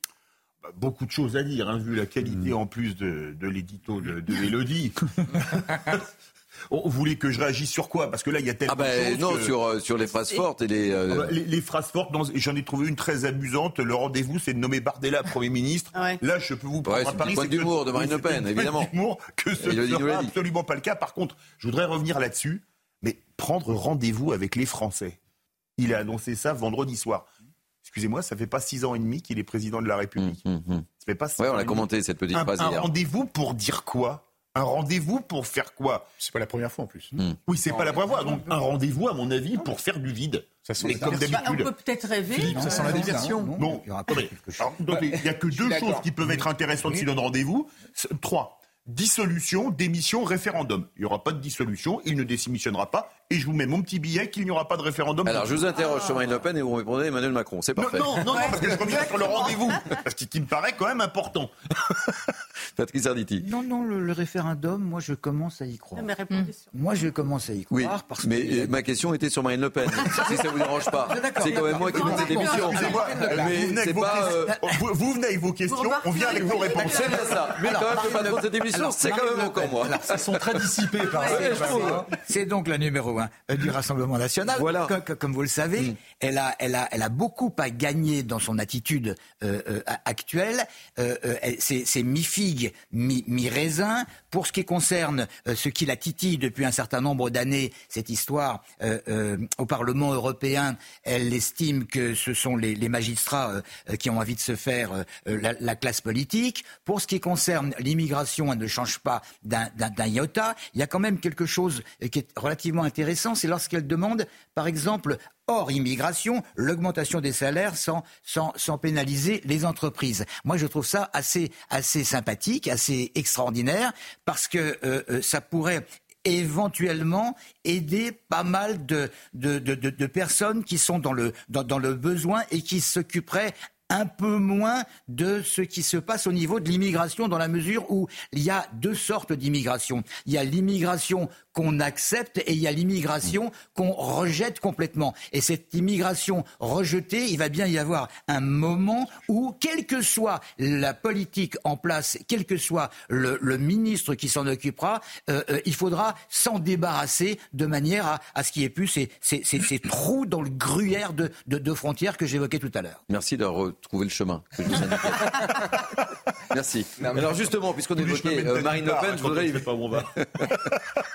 Bah, Beaucoup de choses à dire, hein, vu la qualité en plus de, l'édito de, de Mélodie. Vous voulez que je réagisse sur quoi? Parce que là, il y a tellement ah ben, de Non, sur, euh, sur les phrases fortes et les, euh, ah bah, les, phrases fortes, j'en ai trouvé une très amusante. Le rendez-vous, c'est de nommer Bardella Premier ministre. Là, je peux vous prendre ouais, à Paris. C'est d'humour de Marine Le Pen, évidemment. d'humour que ce ne sera absolument pas le cas. Par contre, je voudrais revenir là-dessus. Mais prendre rendez-vous avec les Français. Il a annoncé ça vendredi soir. Excusez-moi, ça fait pas six ans et demi qu'il est président de la République. Hum, hum. Ça fait pas. Ouais, on a commenté cette petite phrase un, Un rendez-vous pour dire quoi? Un rendez-vous pour faire quoi C'est pas la première fois en plus. Oui, c'est pas la première fois. Donc un rendez-vous, à mon avis, pour faire du vide. Ça Mais comme d'habitude. On peut peut-être rêver. ça sent la diversion. Non, il n'y a que deux choses qui peuvent être intéressantes si donne rendez-vous. Trois dissolution, démission, référendum. Il n'y aura pas de dissolution, il ne démissionnera pas, et je vous mets mon petit billet qu'il n'y aura pas de référendum. Alors je vous interroge sur Marine Le Pen et vous répondez Emmanuel Macron, c'est parfait. Non, non, non, parce que je reviens sur le rendez-vous, parce qu'il me paraît quand même important. Patrick Sarditi. Non, non, le, référendum, moi je commence à y croire. Moi je commence à y croire. Oui, parce mais euh, ma question était sur Marine Le Pen, si ça vous dérange pas. C'est quand même moi qui mets cette émission. Mais c'est pas... Euh, vous venez avec vos questions, on vient avec vos réponses. C'est bien ça, mais quand même le patron de cette émission, c'est quand même encore moi. Ils sont très dissipés par C'est donc la numéro euh, du Rassemblement national. Voilà. Comme, vous le savez, mm. elle, a, elle, a, elle a beaucoup à gagner dans son attitude actuelle. C'est mi-figue, mi-raisin. Pour ce qui concerne ce qui la titille depuis un certain nombre d'années, cette histoire au Parlement européen, elle estime que ce sont les, magistrats qui ont envie de se faire la, la, classe politique. Pour ce qui concerne l'immigration, elle ne change pas d'un iota. Il y a quand même quelque chose qui est relativement intéressant, c'est lorsqu'elle demande, par exemple, hors immigration, l'augmentation des salaires sans, sans, sans, pénaliser les entreprises. Moi, je trouve ça assez, assez sympathique, assez extraordinaire, parce que euh, euh, ça pourrait éventuellement aider pas mal de, de, de, de, personnes qui sont dans le, dans, dans le besoin et qui s'occuperaient un peu moins de ce qui se passe au niveau de l'immigration dans la mesure où il y a deux sortes d'immigration. Il y a l'immigration qu'on accepte et il y a l'immigration qu'on rejette complètement. Et cette immigration rejetée, il va bien y avoir un moment où, quelle que soit la politique en place, quel que soit le, ministre qui s'en occupera, euh, euh, il faudra s'en débarrasser de manière à, à ce qui est plus ces, ces, ces, trous dans le gruyère de, de, frontières que j'évoquais tout à l'heure. Merci de retrouver le chemin. Merci. Alors justement, puisqu'on évoquait euh, Marine Le Pen, je voudrais... Pas où on va.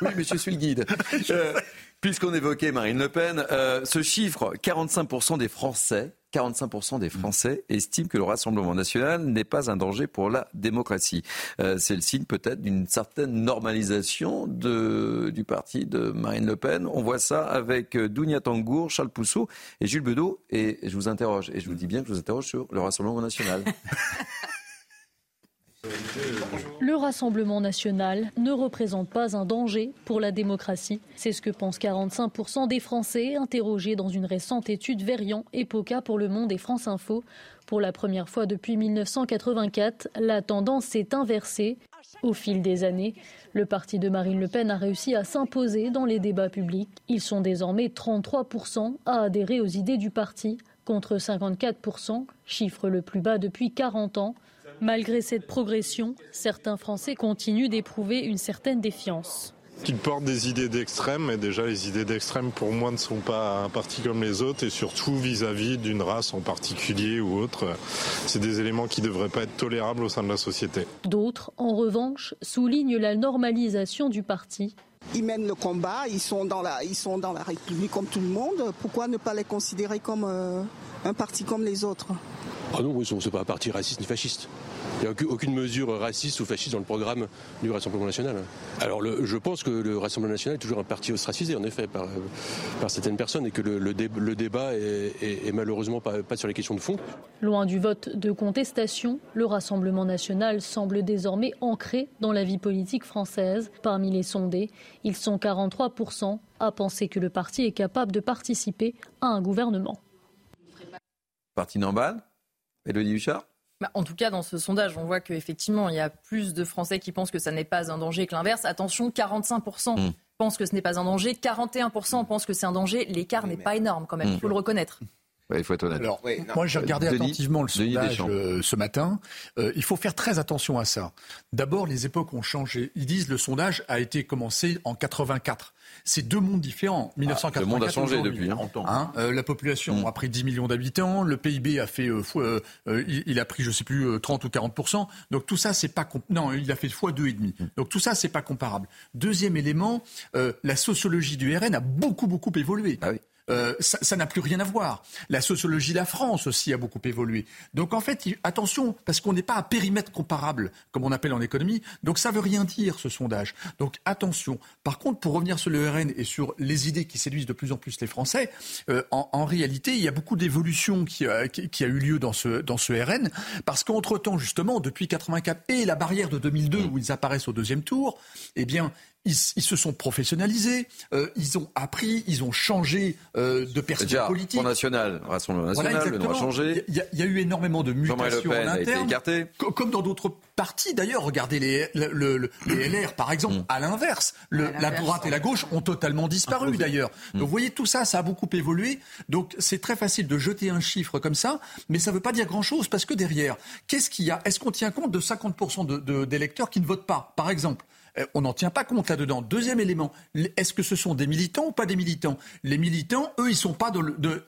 oui, mais je suis le guide. Euh, puisqu'on évoquait Marine Le Pen, euh, ce chiffre, 45% des Français 45% des Français estiment que le Rassemblement national n'est pas un danger pour la démocratie. Euh, c'est le signe peut-être d'une certaine normalisation de, du parti de Marine Le Pen. On voit ça avec Dounia Tangour, Charles Pousseau et Jules Bedeau. Et je vous interroge, et je vous dis bien que je vous interroge sur le Rassemblement national. Le Rassemblement national ne représente pas un danger pour la démocratie. C'est ce que pensent 45% des Français interrogés dans une récente étude Verian Epoca pour Le Monde et France Info. Pour la première fois depuis 1984, la tendance s'est inversée. Au fil des années, le parti de Marine Le Pen a réussi à s'imposer dans les débats publics. Ils sont désormais 33% à adhérer aux idées du parti, contre 54%, chiffre le plus bas depuis 40 ans. Malgré cette progression, certains Français continuent d'éprouver une certaine défiance. Qu'ils portent des idées d'extrême, et déjà les idées d'extrême pour moi ne sont pas un parti comme les autres, et surtout vis-à-vis d'une race en particulier ou autre. C'est des éléments qui ne devraient pas être tolérables au sein de la société. D'autres, en revanche, soulignent la normalisation du parti. Ils mènent le combat, ils sont dans la, ils sont dans la République comme tout le monde. Pourquoi ne pas les considérer comme euh, un parti comme les autres Ah non, ce n'est pas un parti raciste ni fasciste. Il n'y a aucune mesure raciste ou fasciste dans le programme du Rassemblement national. Alors je pense que le Rassemblement national est toujours un parti ostracisé, en effet, par, certaines personnes, et que le, débat est, malheureusement pas, pas sur les questions de fond. Loin du vote de contestation, le Rassemblement national semble désormais ancré dans la vie politique française. Parmi les sondés, ils sont 43% à penser que le parti est capable de participer à un gouvernement. Parti Nambal Elodie Huchard bah, en tout cas, dans ce sondage, on voit qu'effectivement, il y a plus de Français qui pensent que ça n'est pas un danger que l'inverse. Attention, 45% hmm. pensent que ce n'est pas un danger, 41% pensent que c'est un danger. L'écart n'est pas énorme quand même, il faut le reconnaître. Il faut être honnête. Alors, moi, j'ai regardé attentivement le sondage euh, ce matin. Euh, il faut faire très attention à ça. D'abord, les époques ont changé. Ils disent le sondage a été commencé en 84. C'est deux mondes différents. 1984, ah, le monde a changé depuis. Hein. Hein, euh, la population mm. a pris 10 millions d'habitants, le PIB a fait, euh, euh, il, a pris, je sais plus, 30 ou 40 Donc tout ça, c'est pas non, il a fait fois deux et demi. Mm. Donc tout ça, c'est pas comparable. Deuxième élément, la sociologie du RN a beaucoup beaucoup évolué. Ah oui. Euh, ça n'a plus rien à voir. La sociologie de la France aussi a beaucoup évolué. Donc en fait, attention, parce qu'on n'est pas à périmètre comparable, comme on appelle en économie. Donc ça veut rien dire ce sondage. Donc attention. Par contre, pour revenir sur le RN et sur les idées qui séduisent de plus en plus les Français, euh, en, réalité, il y a beaucoup d'évolution qui, qui, a eu lieu dans ce, dans ce RN, parce qu'entre-temps, justement, depuis 84 et la barrière de 2002 où ils apparaissent au deuxième tour, eh bien, ils, se sont professionnalisés, euh, ils ont appris, ils ont changé euh, de perspective politique. Front National, Rassemblement National, le droit a changé. Il y, a eu énormément de mutations en interne, écarté. comme dans d'autres partis d'ailleurs. Regardez les, les LR par exemple. Mm. À l'inverse, la droite et la gauche ont totalement disparu d'ailleurs. Mm. Donc vous voyez tout ça, ça a beaucoup évolué. Donc c'est très facile de jeter un chiffre comme ça, mais ça ne veut pas dire grand-chose parce que derrière, qu'est-ce qu'il y a? Est-ce qu'on tient compte de 50% d'électeurs qui ne votent pas, par exemple? On n'en tient pas compte là-dedans. Deuxième élément, est-ce que ce sont des militants ou pas des militants? Les militants, eux, ils sont pas de,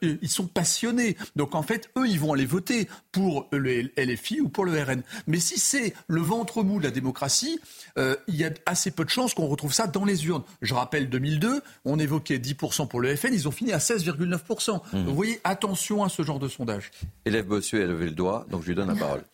euh, ils sont passionnés. Donc en fait, eux, ils vont aller voter pour le LFI ou pour le RN. Mais si c'est le ventre mou de la démocratie, euh, il y a assez peu de chances qu'on retrouve ça dans les urnes. Je rappelle 2002, on évoquait 10% pour le FN, ils ont fini à 16,9%. Mmh. vous voyez, attention à ce genre de sondage. Élève Bossuet a levé le doigt, donc je lui donne la parole.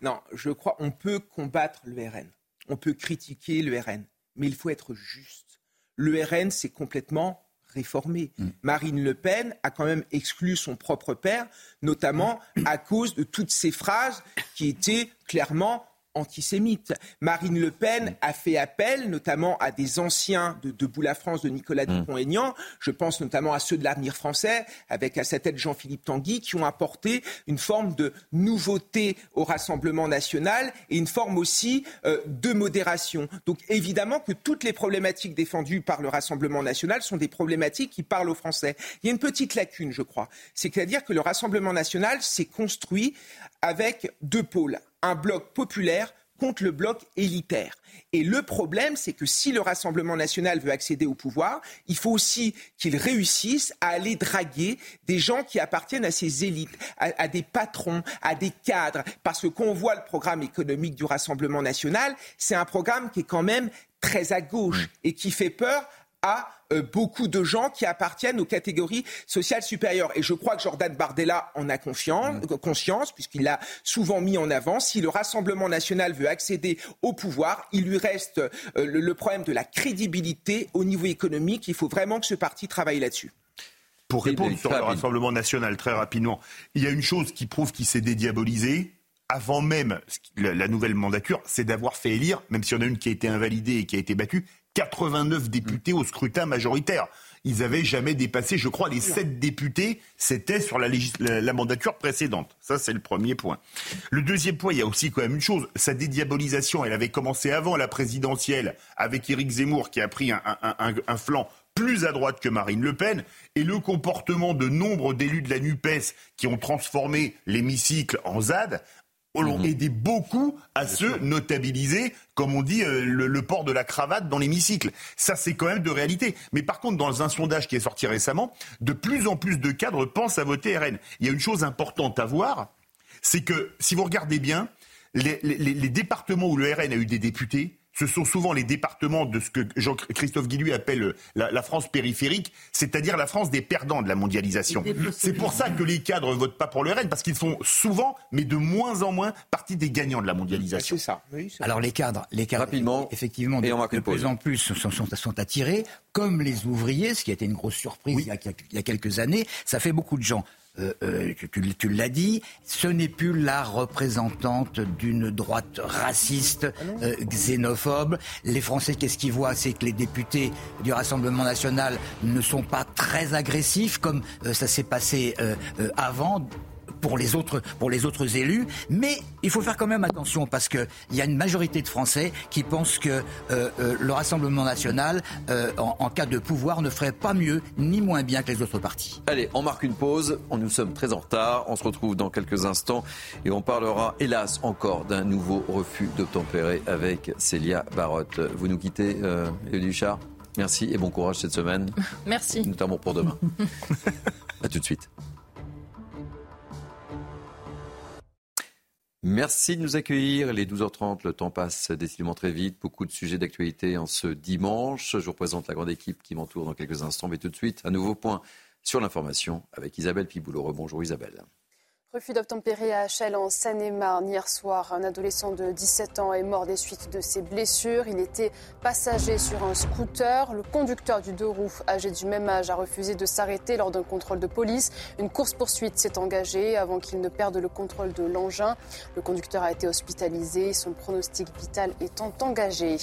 Non, je crois on peut combattre le RN on peut critiquer le RN, mais il faut être juste. Le RN, c'est complètement réformé. Mm. Marine Le Pen a quand même exclu son propre père, notamment à cause de toutes ces phrases qui étaient clairement antisémite. Marine Le Pen a fait appel notamment à des anciens de Debout la France de Nicolas mm. Dupont-Aignan. Je pense notamment à ceux de l'avenir français, avec à sa tête Jean-Philippe Tanguy, qui ont apporté une forme de nouveauté au Rassemblement national et une forme aussi euh, de modération. Donc évidemment que toutes les problématiques défendues par le Rassemblement national sont des problématiques qui parlent aux Français. Il y a une petite lacune, je crois. C'est-à-dire que le Rassemblement national s'est construit avec deux pôles un bloc populaire contre le bloc élitaire. Et le problème, c'est que si le Rassemblement national veut accéder au pouvoir, il faut aussi qu'il réussisse à aller draguer des gens qui appartiennent à ces élites, à, des patrons, à des cadres. Parce que quand on voit le programme économique du Rassemblement national, c'est un programme qui est quand même très à gauche et qui fait peur à euh, beaucoup de gens qui appartiennent aux catégories sociales supérieures. Et je crois que Jordan Bardella en a confiance, mmh. conscience, puisqu'il l'a souvent mis en avant. Si le Rassemblement national veut accéder au pouvoir, il lui reste euh, le, problème de la crédibilité au niveau économique. Il faut vraiment que ce parti travaille là-dessus. Pour répondre sur le Rassemblement national, très rapidement, il y a une chose qui prouve qu'il s'est dédiabolisé, avant même la nouvelle mandature, c'est d'avoir fait élire, même s'il y en a une qui a été invalidée et qui a été battue, 89 députés au scrutin majoritaire. Ils n'avaient jamais dépassé, je crois, les 7 députés, c'était sur la, mandature précédente. Ça, c'est le premier point. Le deuxième point, il y a aussi quand même une chose, sa dédiabolisation, elle avait commencé avant la présidentielle avec Éric Zemmour qui a pris un, un flanc plus à droite que Marine Le Pen, et le comportement de nombre d'élus de la NUPES qui ont transformé l'hémicycle en ZAD ont mhm. aidé beaucoup à se notabiliser, comme on dit, euh, le, port de la cravate dans l'hémicycle. Ça, c'est quand même de réalité. Mais par contre, dans un sondage qui est sorti récemment, de plus en plus de cadres pensent à voter RN. Il y a une chose importante à voir, c'est que si vous regardez bien, les départements où le RN a eu des députés, ce sont souvent les départements de ce que Jean-Christophe Guilluy appelle la, France périphérique, c'est-à-dire la France des perdants de la mondialisation. C'est pour ça que les cadres ne votent pas pour le RN, parce qu'ils font souvent, mais de moins en moins, partie des gagnants de la mondialisation. C'est ça. Alors les cadres, les cadres, Rapidement, effectivement, de, plus en plus sont, sont, attirés, comme les ouvriers, ce qui a été une grosse surprise il, il y a quelques années. Ça fait beaucoup de gens. Euh, euh, tu, l'as dit, ce n'est plus la représentante d'une droite raciste, ah euh, xénophobe. Les Français, qu'est-ce qu'ils voient? C'est que les députés du Rassemblement national ne sont pas très agressifs comme ça s'est passé avant pour les autres, pour les autres élus. Mais il faut faire quand même attention parce qu'il y a une majorité de Français qui pensent que euh, euh, le Rassemblement national, euh, en, cas de pouvoir, ne ferait pas mieux ni moins bien que les autres partis. Allez, on marque une pause. Nous sommes très en retard. On se retrouve dans quelques instants et on parlera, hélas, encore d'un nouveau refus d'obtempérer avec Célia Barotte. Vous nous quittez, euh, Duchard Merci et bon courage cette semaine. Merci. Notamment pour demain. à tout de suite. Merci de nous accueillir. Les 12h30, le temps passe décidément très vite. Beaucoup de sujets d'actualité en ce dimanche. Je vous représente la grande équipe qui m'entoure dans quelques instants. Mais tout de suite, un nouveau point sur l'information avec Isabelle Piboulot. Bonjour Isabelle. Refus d'obtempérer à Chelles en Seine-et-Marne. Hier soir, un adolescent de 17 ans est mort des suites de ses blessures. Il était passager sur un scooter. Le conducteur du deux roues, âgé du même âge, a refusé de s'arrêter lors d'un contrôle de police. Une course-poursuite s'est engagée avant qu'il ne perde le contrôle de l'engin. Le conducteur a été hospitalisé, son pronostic vital étant engagé.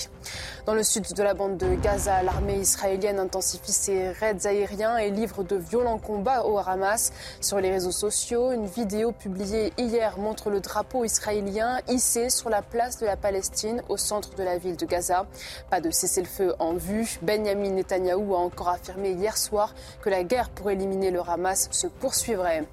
Dans le sud de la bande de Gaza, l'armée israélienne intensifie ses raids aériens et livre de violents combats au Hamas. Sur les réseaux sociaux, une vidéo vidéo publiée hier montre le drapeau israélien hissé sur la place de la Palestine au centre de la ville de Gaza. Pas de cessez-le-feu en vue. Benjamin Netanyahou a encore affirmé hier soir que la guerre pour éliminer le Hamas se poursuivrait.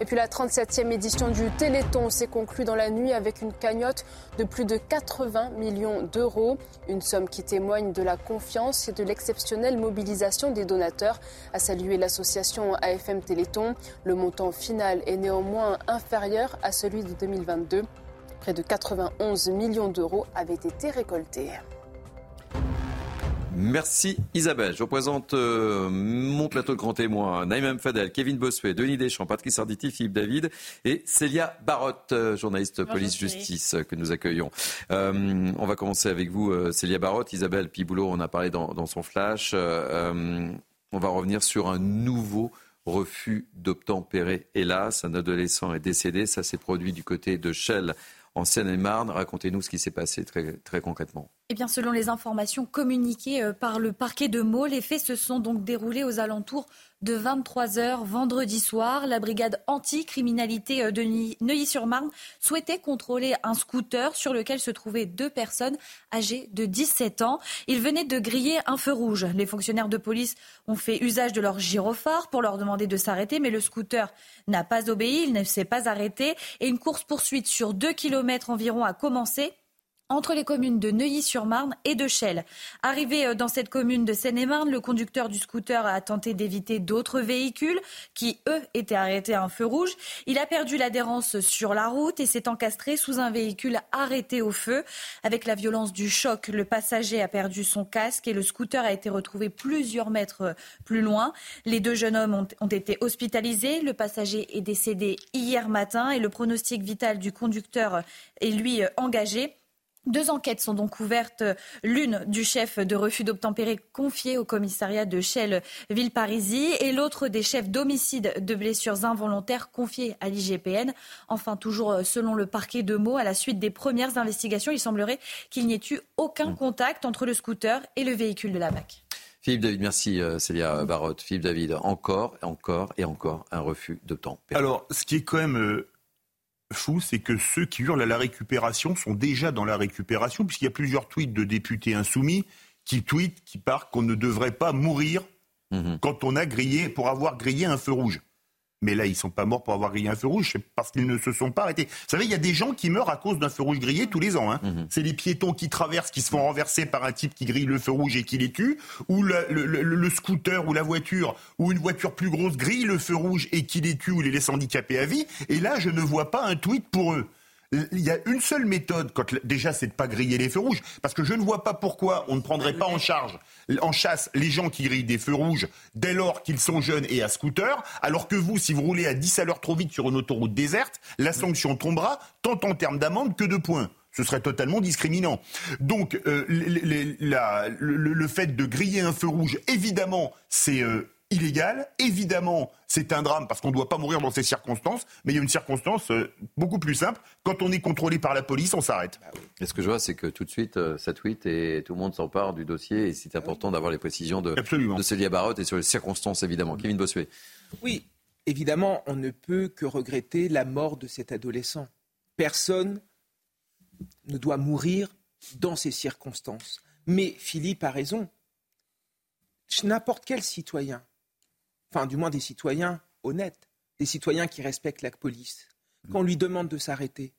Et puis la 37e édition du Téléthon s'est conclue dans la nuit avec une cagnotte de plus de 80 millions d'euros. Une somme qui témoigne de la confiance et de l'exceptionnelle mobilisation des donateurs, a salué l'association AFM Téléthon. Le montant final est néanmoins inférieur à celui de 2022. Près de 91 millions d'euros avaient été récoltés. Merci Isabelle. Je représente euh, mon plateau de grands témoins. Naïm Fadel, Kevin Bossuet, Denis Deschamps, Patrick Sarditi, Philippe David et Célia Barotte, euh, journaliste police-justice euh, que nous accueillons. on va commencer avec vous, Célia Barotte. Isabelle Piboulot, on a parlé dans, dans son flash. on va revenir sur un nouveau refus d'obtempérer. Hélas, un adolescent est décédé. Ça s'est produit du côté de Shell en Seine-et-Marne. Racontez-nous ce qui s'est passé très, très concrètement. Eh bien, selon les informations communiquées euh, par le parquet de Meaux, les faits se sont donc déroulés aux alentours de 23 heures vendredi soir. La brigade anti-criminalité euh, de Neuilly-sur-Marne souhaitait contrôler un scooter sur lequel se trouvaient deux personnes âgées de 17 ans. Ils venaient de griller un feu rouge. Les fonctionnaires de police ont fait usage de leur gyrophare pour leur demander de s'arrêter, mais le scooter n'a pas obéi, il ne s'est pas arrêté et une course-poursuite sur deux kilomètres environ a commencé entre les communes de Neuilly-sur-Marne et de Chelles. Arrivé euh, dans cette commune de Seine-et-Marne, le conducteur du scooter a tenté d'éviter d'autres véhicules qui, eux, étaient arrêtés à un feu rouge. Il a perdu l'adhérence sur la route et s'est encastré sous un véhicule arrêté au feu. Avec la violence du choc, le passager a perdu son casque et le scooter a été retrouvé plusieurs mètres euh, plus loin. Les deux jeunes hommes ont, été hospitalisés. Le passager est décédé hier matin et le pronostic vital du conducteur est lui euh, engagé. Deux enquêtes sont donc ouvertes, l'une du chef de refus d'obtempérer confié au commissariat de Chelles-Villeparisis et l'autre des chefs d'homicide de blessures involontaires confiés à l'IGPN. Enfin, toujours selon le parquet de Meaux, à la suite des premières investigations, il semblerait qu'il n'y ait eu aucun contact entre le scooter et le véhicule de la BAC. Philippe David, merci euh, Célia Barotte. Philippe David, encore, encore et encore un refus d'obtempérer. Alors, ce qui est quand même euh, fou, c'est que ceux qui hurlent à la récupération sont déjà dans la récupération, puisqu'il y a plusieurs tweets de députés insoumis qui tweetent, qui partent qu'on ne devrait pas mourir Mhm. quand on a grillé, pour avoir grillé un feu rouge. Mais là, ils ne sont pas morts pour avoir grillé un feu rouge, c'est parce qu'ils ne se sont pas arrêtés. Vous savez, il y a des gens qui meurent à cause d'un feu rouge grillé tous les ans. hein. Mhm. C'est les piétons qui traversent, qui se font renverser par un type qui grille le feu rouge et qui les tue, ou le, le- le- le scooter ou la voiture, ou une voiture plus grosse grille le feu rouge et qui les tue ou les laisse handicapés à vie. Et là, je ne vois pas un tweet pour eux. Il y a une seule méthode, quand, déjà, c'est de pas griller les feux rouges, parce que je ne vois pas pourquoi on ne prendrait pas en charge, en chasse, les gens qui grillent des feux rouges dès lors qu'ils sont jeunes et à scooter, alors que vous, si vous roulez à 10 à l'heure trop vite sur une autoroute déserte, la sanction tombera tant en termes d'amende que de points. Ce serait totalement discriminant. Donc, euh, le fait de griller un feu rouge, évidemment, c'est euh, illégal. Évidemment, c'est un drame parce qu'on ne doit pas mourir dans ces circonstances. Mais il y a une circonstance euh, beaucoup plus simple. Quand on est contrôlé par la police, on s'arrête. Et ce que je vois, c'est que tout de suite, euh, ça tweet et tout le monde s'empare du dossier. Et c'est important d'avoir les précisions de, de Célia Barotte et sur les circonstances, évidemment. Kevin Bossuet. Oui, évidemment, on ne peut que regretter la mort de cet adolescent. Personne ne doit mourir dans ces circonstances. Mais Philippe a raison. N'importe quel citoyen, du moins des citoyens honnêtes, des citoyens qui respectent la police, quand on lui demande de s'arrêter,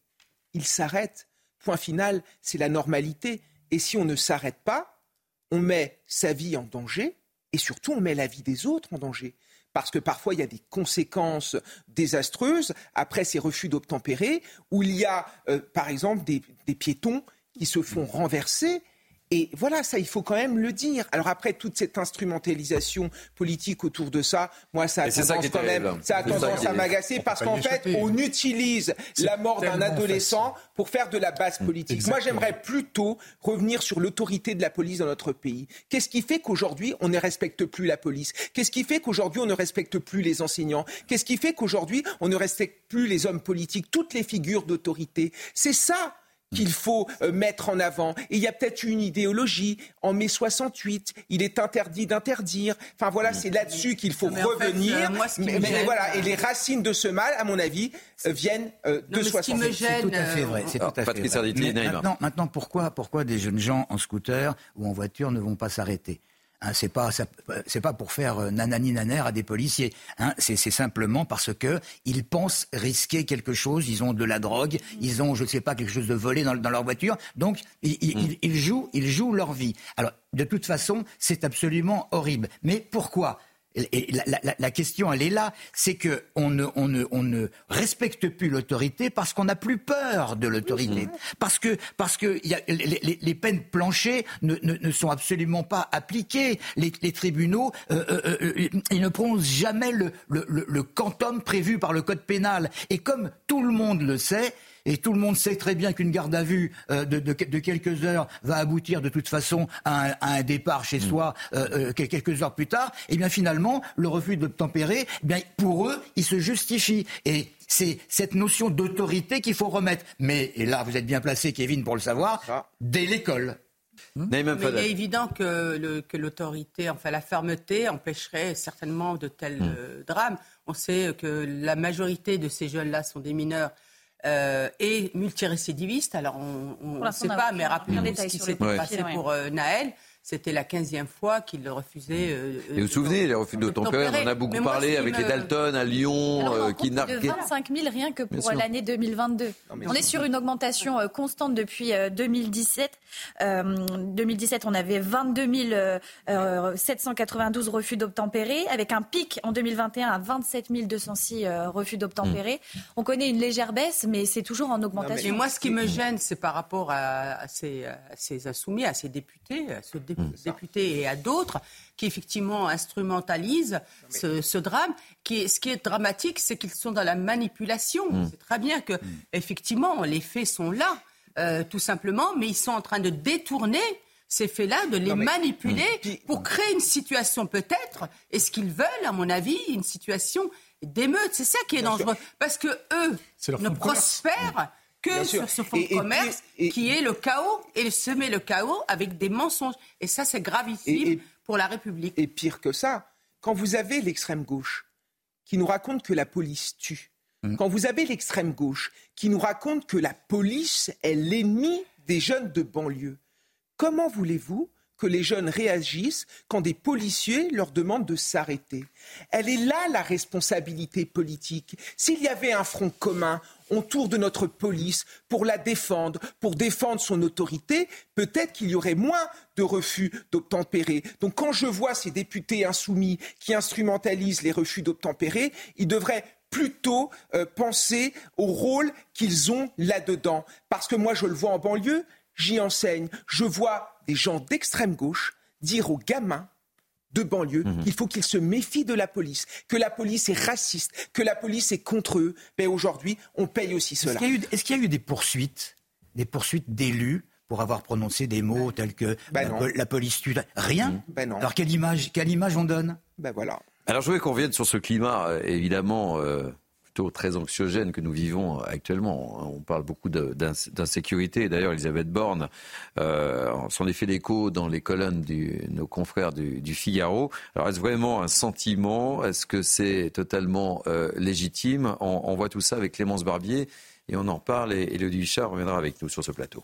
il s'arrête. Point final, c'est la normalité. Et si on ne s'arrête pas, on met sa vie en danger et surtout on met la vie des autres en danger. Parce que parfois il y a des conséquences désastreuses après ces refus d'obtempérer, où il y a euh, par exemple des piétons qui se font renverser. Et voilà, ça, il faut quand même le dire. Alors après, toute cette instrumentalisation politique autour de ça, moi, ça a ça tendance quand même, terrible. ça a tendance à m'agacer parce qu'en fait, on utilise la mort d'un adolescent pour faire de la base politique. Moi, j'aimerais plutôt revenir sur l'autorité de la police dans notre pays. Qu'est-ce qui fait qu'aujourd'hui, on ne respecte plus la police? Qu'est-ce qui fait qu'aujourd'hui, on ne respecte plus les enseignants? Qu'est-ce qui fait qu'aujourd'hui, on ne respecte plus les hommes politiques, toutes les figures d'autorité C'est ça qu'il faut euh, mettre en avant. Et il y a peut-être une idéologie. En mai 68, il est interdit d'interdire. Enfin voilà, c'est là-dessus qu'il faut mais en fait, revenir. euh, moi, ce qui mais, me mais gêne, voilà, et euh, les racines de ce mal, à mon avis, euh, viennent euh, Non, de mais ce qui 68. me gêne, C'est tout à fait vrai. C'est tout à fait vrai. Maintenant, maintenant, pourquoi, pourquoi des jeunes gens en scooter ou en voiture ne vont pas s'arrêter? Hein, c'est pas ça- c'est pas pour faire euh, nanani naner à des policiers. Hein, c'est simplement parce que ils pensent risquer quelque chose. Ils ont de la drogue, ils ont je sais pas quelque chose de volé dans, dans leur voiture. Donc ils, ils- ils- ils jouent ils jouent leur vie. Alors de toute façon c'est absolument horrible. Mais pourquoi? Et la, la- la question, elle est là, c'est que on ne, on ne, on ne respecte plus l'autorité parce qu'on n'a plus peur de l'autorité, parce que, parce que y a, les, les- les peines planchées ne, ne- ne sont absolument pas appliquées. Les, les tribunaux, euh, euh, euh, ils ne prononcent jamais le, le, le, le quantum prévu par le code pénal. Et comme tout le monde le sait, et tout le monde sait très bien qu'une garde à vue euh, de, de- de quelques heures va aboutir de toute façon à un, à un départ chez soi euh, euh, quel- quelques heures plus tard. Et bien finalement, le refus d'obtempérer, eh bien pour eux, il se justifie. Et c'est cette notion d'autorité qu'il faut remettre. Mais et là, vous êtes bien placé, Kevin, pour le savoir, dès l'école. Naïm Mais il est évident que, l'autorité, enfin la fermeté, empêcherait certainement de tels Hmm. euh, drames. On sait que la majorité de ces jeunes-là sont des mineurs. Euh, et multirécidivistes. Alors, on ne sait on pas, mais rappelez-vous ce qui dossier, passé ouais. pour euh, Naël. C'était la 15e fois qu'il refusait. Euh, et vous vous souvenez, les refus d'obtempérer, on en a beaucoup parlé avec les Dalton à Lyon, euh, qui narquaient. de 25 000 rien que pour l'année 2022. on est sur une augmentation euh, constante depuis 2017. 2017, on avait 22 792 refus d'obtempérer, avec un pic en 2021 à 27 206 refus d'obtempérer. Hmm. On connaît une légère baisse, mais c'est toujours en augmentation. Et moi, ce qui me gêne, c'est par rapport à, ces, à ces, insoumis, à ces députés, à ce député députés et à d'autres qui effectivement instrumentalisent ce, drame. Qui ce qui est dramatique, c'est qu'ils sont dans la manipulation. Mm. C'est très bien que, mm. effectivement, les faits sont là, euh, tout simplement, mais ils sont en train de détourner ces faits-là, de les manipuler pour créer une situation peut-être, et ce qu'ils veulent, à mon avis, une situation d'émeute. C'est ça qui est dangereux. Parce que eux ne prospèrent que sur ce fonds de commerce qui est le chaos et semer le chaos avec des mensonges. Et ça, c'est gravissime pour la République. Et pire que ça, quand vous avez l'extrême gauche qui nous raconte que la police tue, mmh. quand vous avez l'extrême gauche qui nous raconte que la police est l'ennemi des jeunes de banlieue, comment voulez-vous que les jeunes réagissent quand des policiers leur demandent de s'arrêter? Elle est là la responsabilité politique. S'il y avait un front commun autour de notre police pour la défendre, pour défendre son autorité, peut-être qu'il y aurait moins de refus d'obtempérer. Donc quand je vois ces députés insoumis qui instrumentalisent les refus d'obtempérer, ils devraient plutôt euh, penser au rôle qu'ils ont là-dedans. Parce que moi, je le vois en banlieue, j'y enseigne, je vois des gens d'extrême gauche dire aux gamins de banlieue mhm. qu'il faut qu'ils se méfient de la police, que la police est raciste, que la police est contre eux. Mais aujourd'hui, on paye aussi cela. Est-ce qu'il y, a eu des poursuites, des poursuites d'élus pour avoir prononcé des mots tels que ben la, police tue Rien? Mhm. Ben Alors quelle image, quelle image on donne? Ben voilà. Alors je voulais qu'on revienne sur ce climat, euh, évidemment. Euh, très anxiogène que nous vivons actuellement. On parle beaucoup d'insécurité. D'ailleurs, Elisabeth Borne euh, s'en est fait l'écho dans les colonnes de nos confrères du, Figaro. Alors, est-ce vraiment un sentiment? Est-ce que c'est totalement euh, légitime? On, voit tout ça avec Clémence Barbier et on en parle et Elodie Huchard reviendra avec nous sur ce plateau.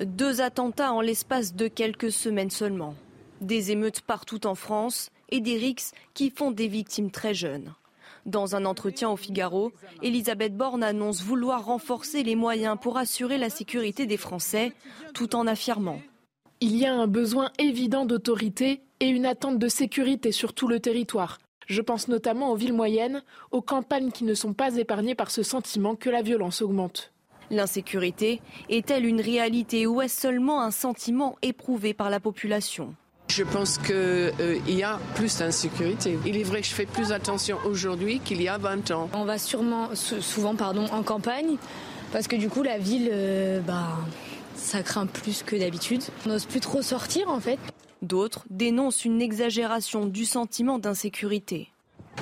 Deux attentats en l'espace de quelques semaines seulement. Des émeutes partout en France et des rixes qui font des victimes très jeunes. Dans un entretien au Figaro, Elisabeth Borne annonce vouloir renforcer les moyens pour assurer la sécurité des Français, tout en affirmant Il y a un besoin évident d'autorité et une attente de sécurité sur tout le territoire. Je pense notamment aux villes moyennes, aux campagnes qui ne sont pas épargnées par ce sentiment que la violence augmente. L'insécurité est-elle une réalité ou est-ce seulement un sentiment éprouvé par la population? Je pense qu'il euh, y a plus d'insécurité. Il est vrai que je fais plus attention aujourd'hui qu'il y a 20 ans. On va sûrement, souvent pardon, en campagne parce que du coup la ville, euh, bah, ça craint plus que d'habitude. On n'ose plus trop sortir en fait. D'autres dénoncent une exagération du sentiment d'insécurité.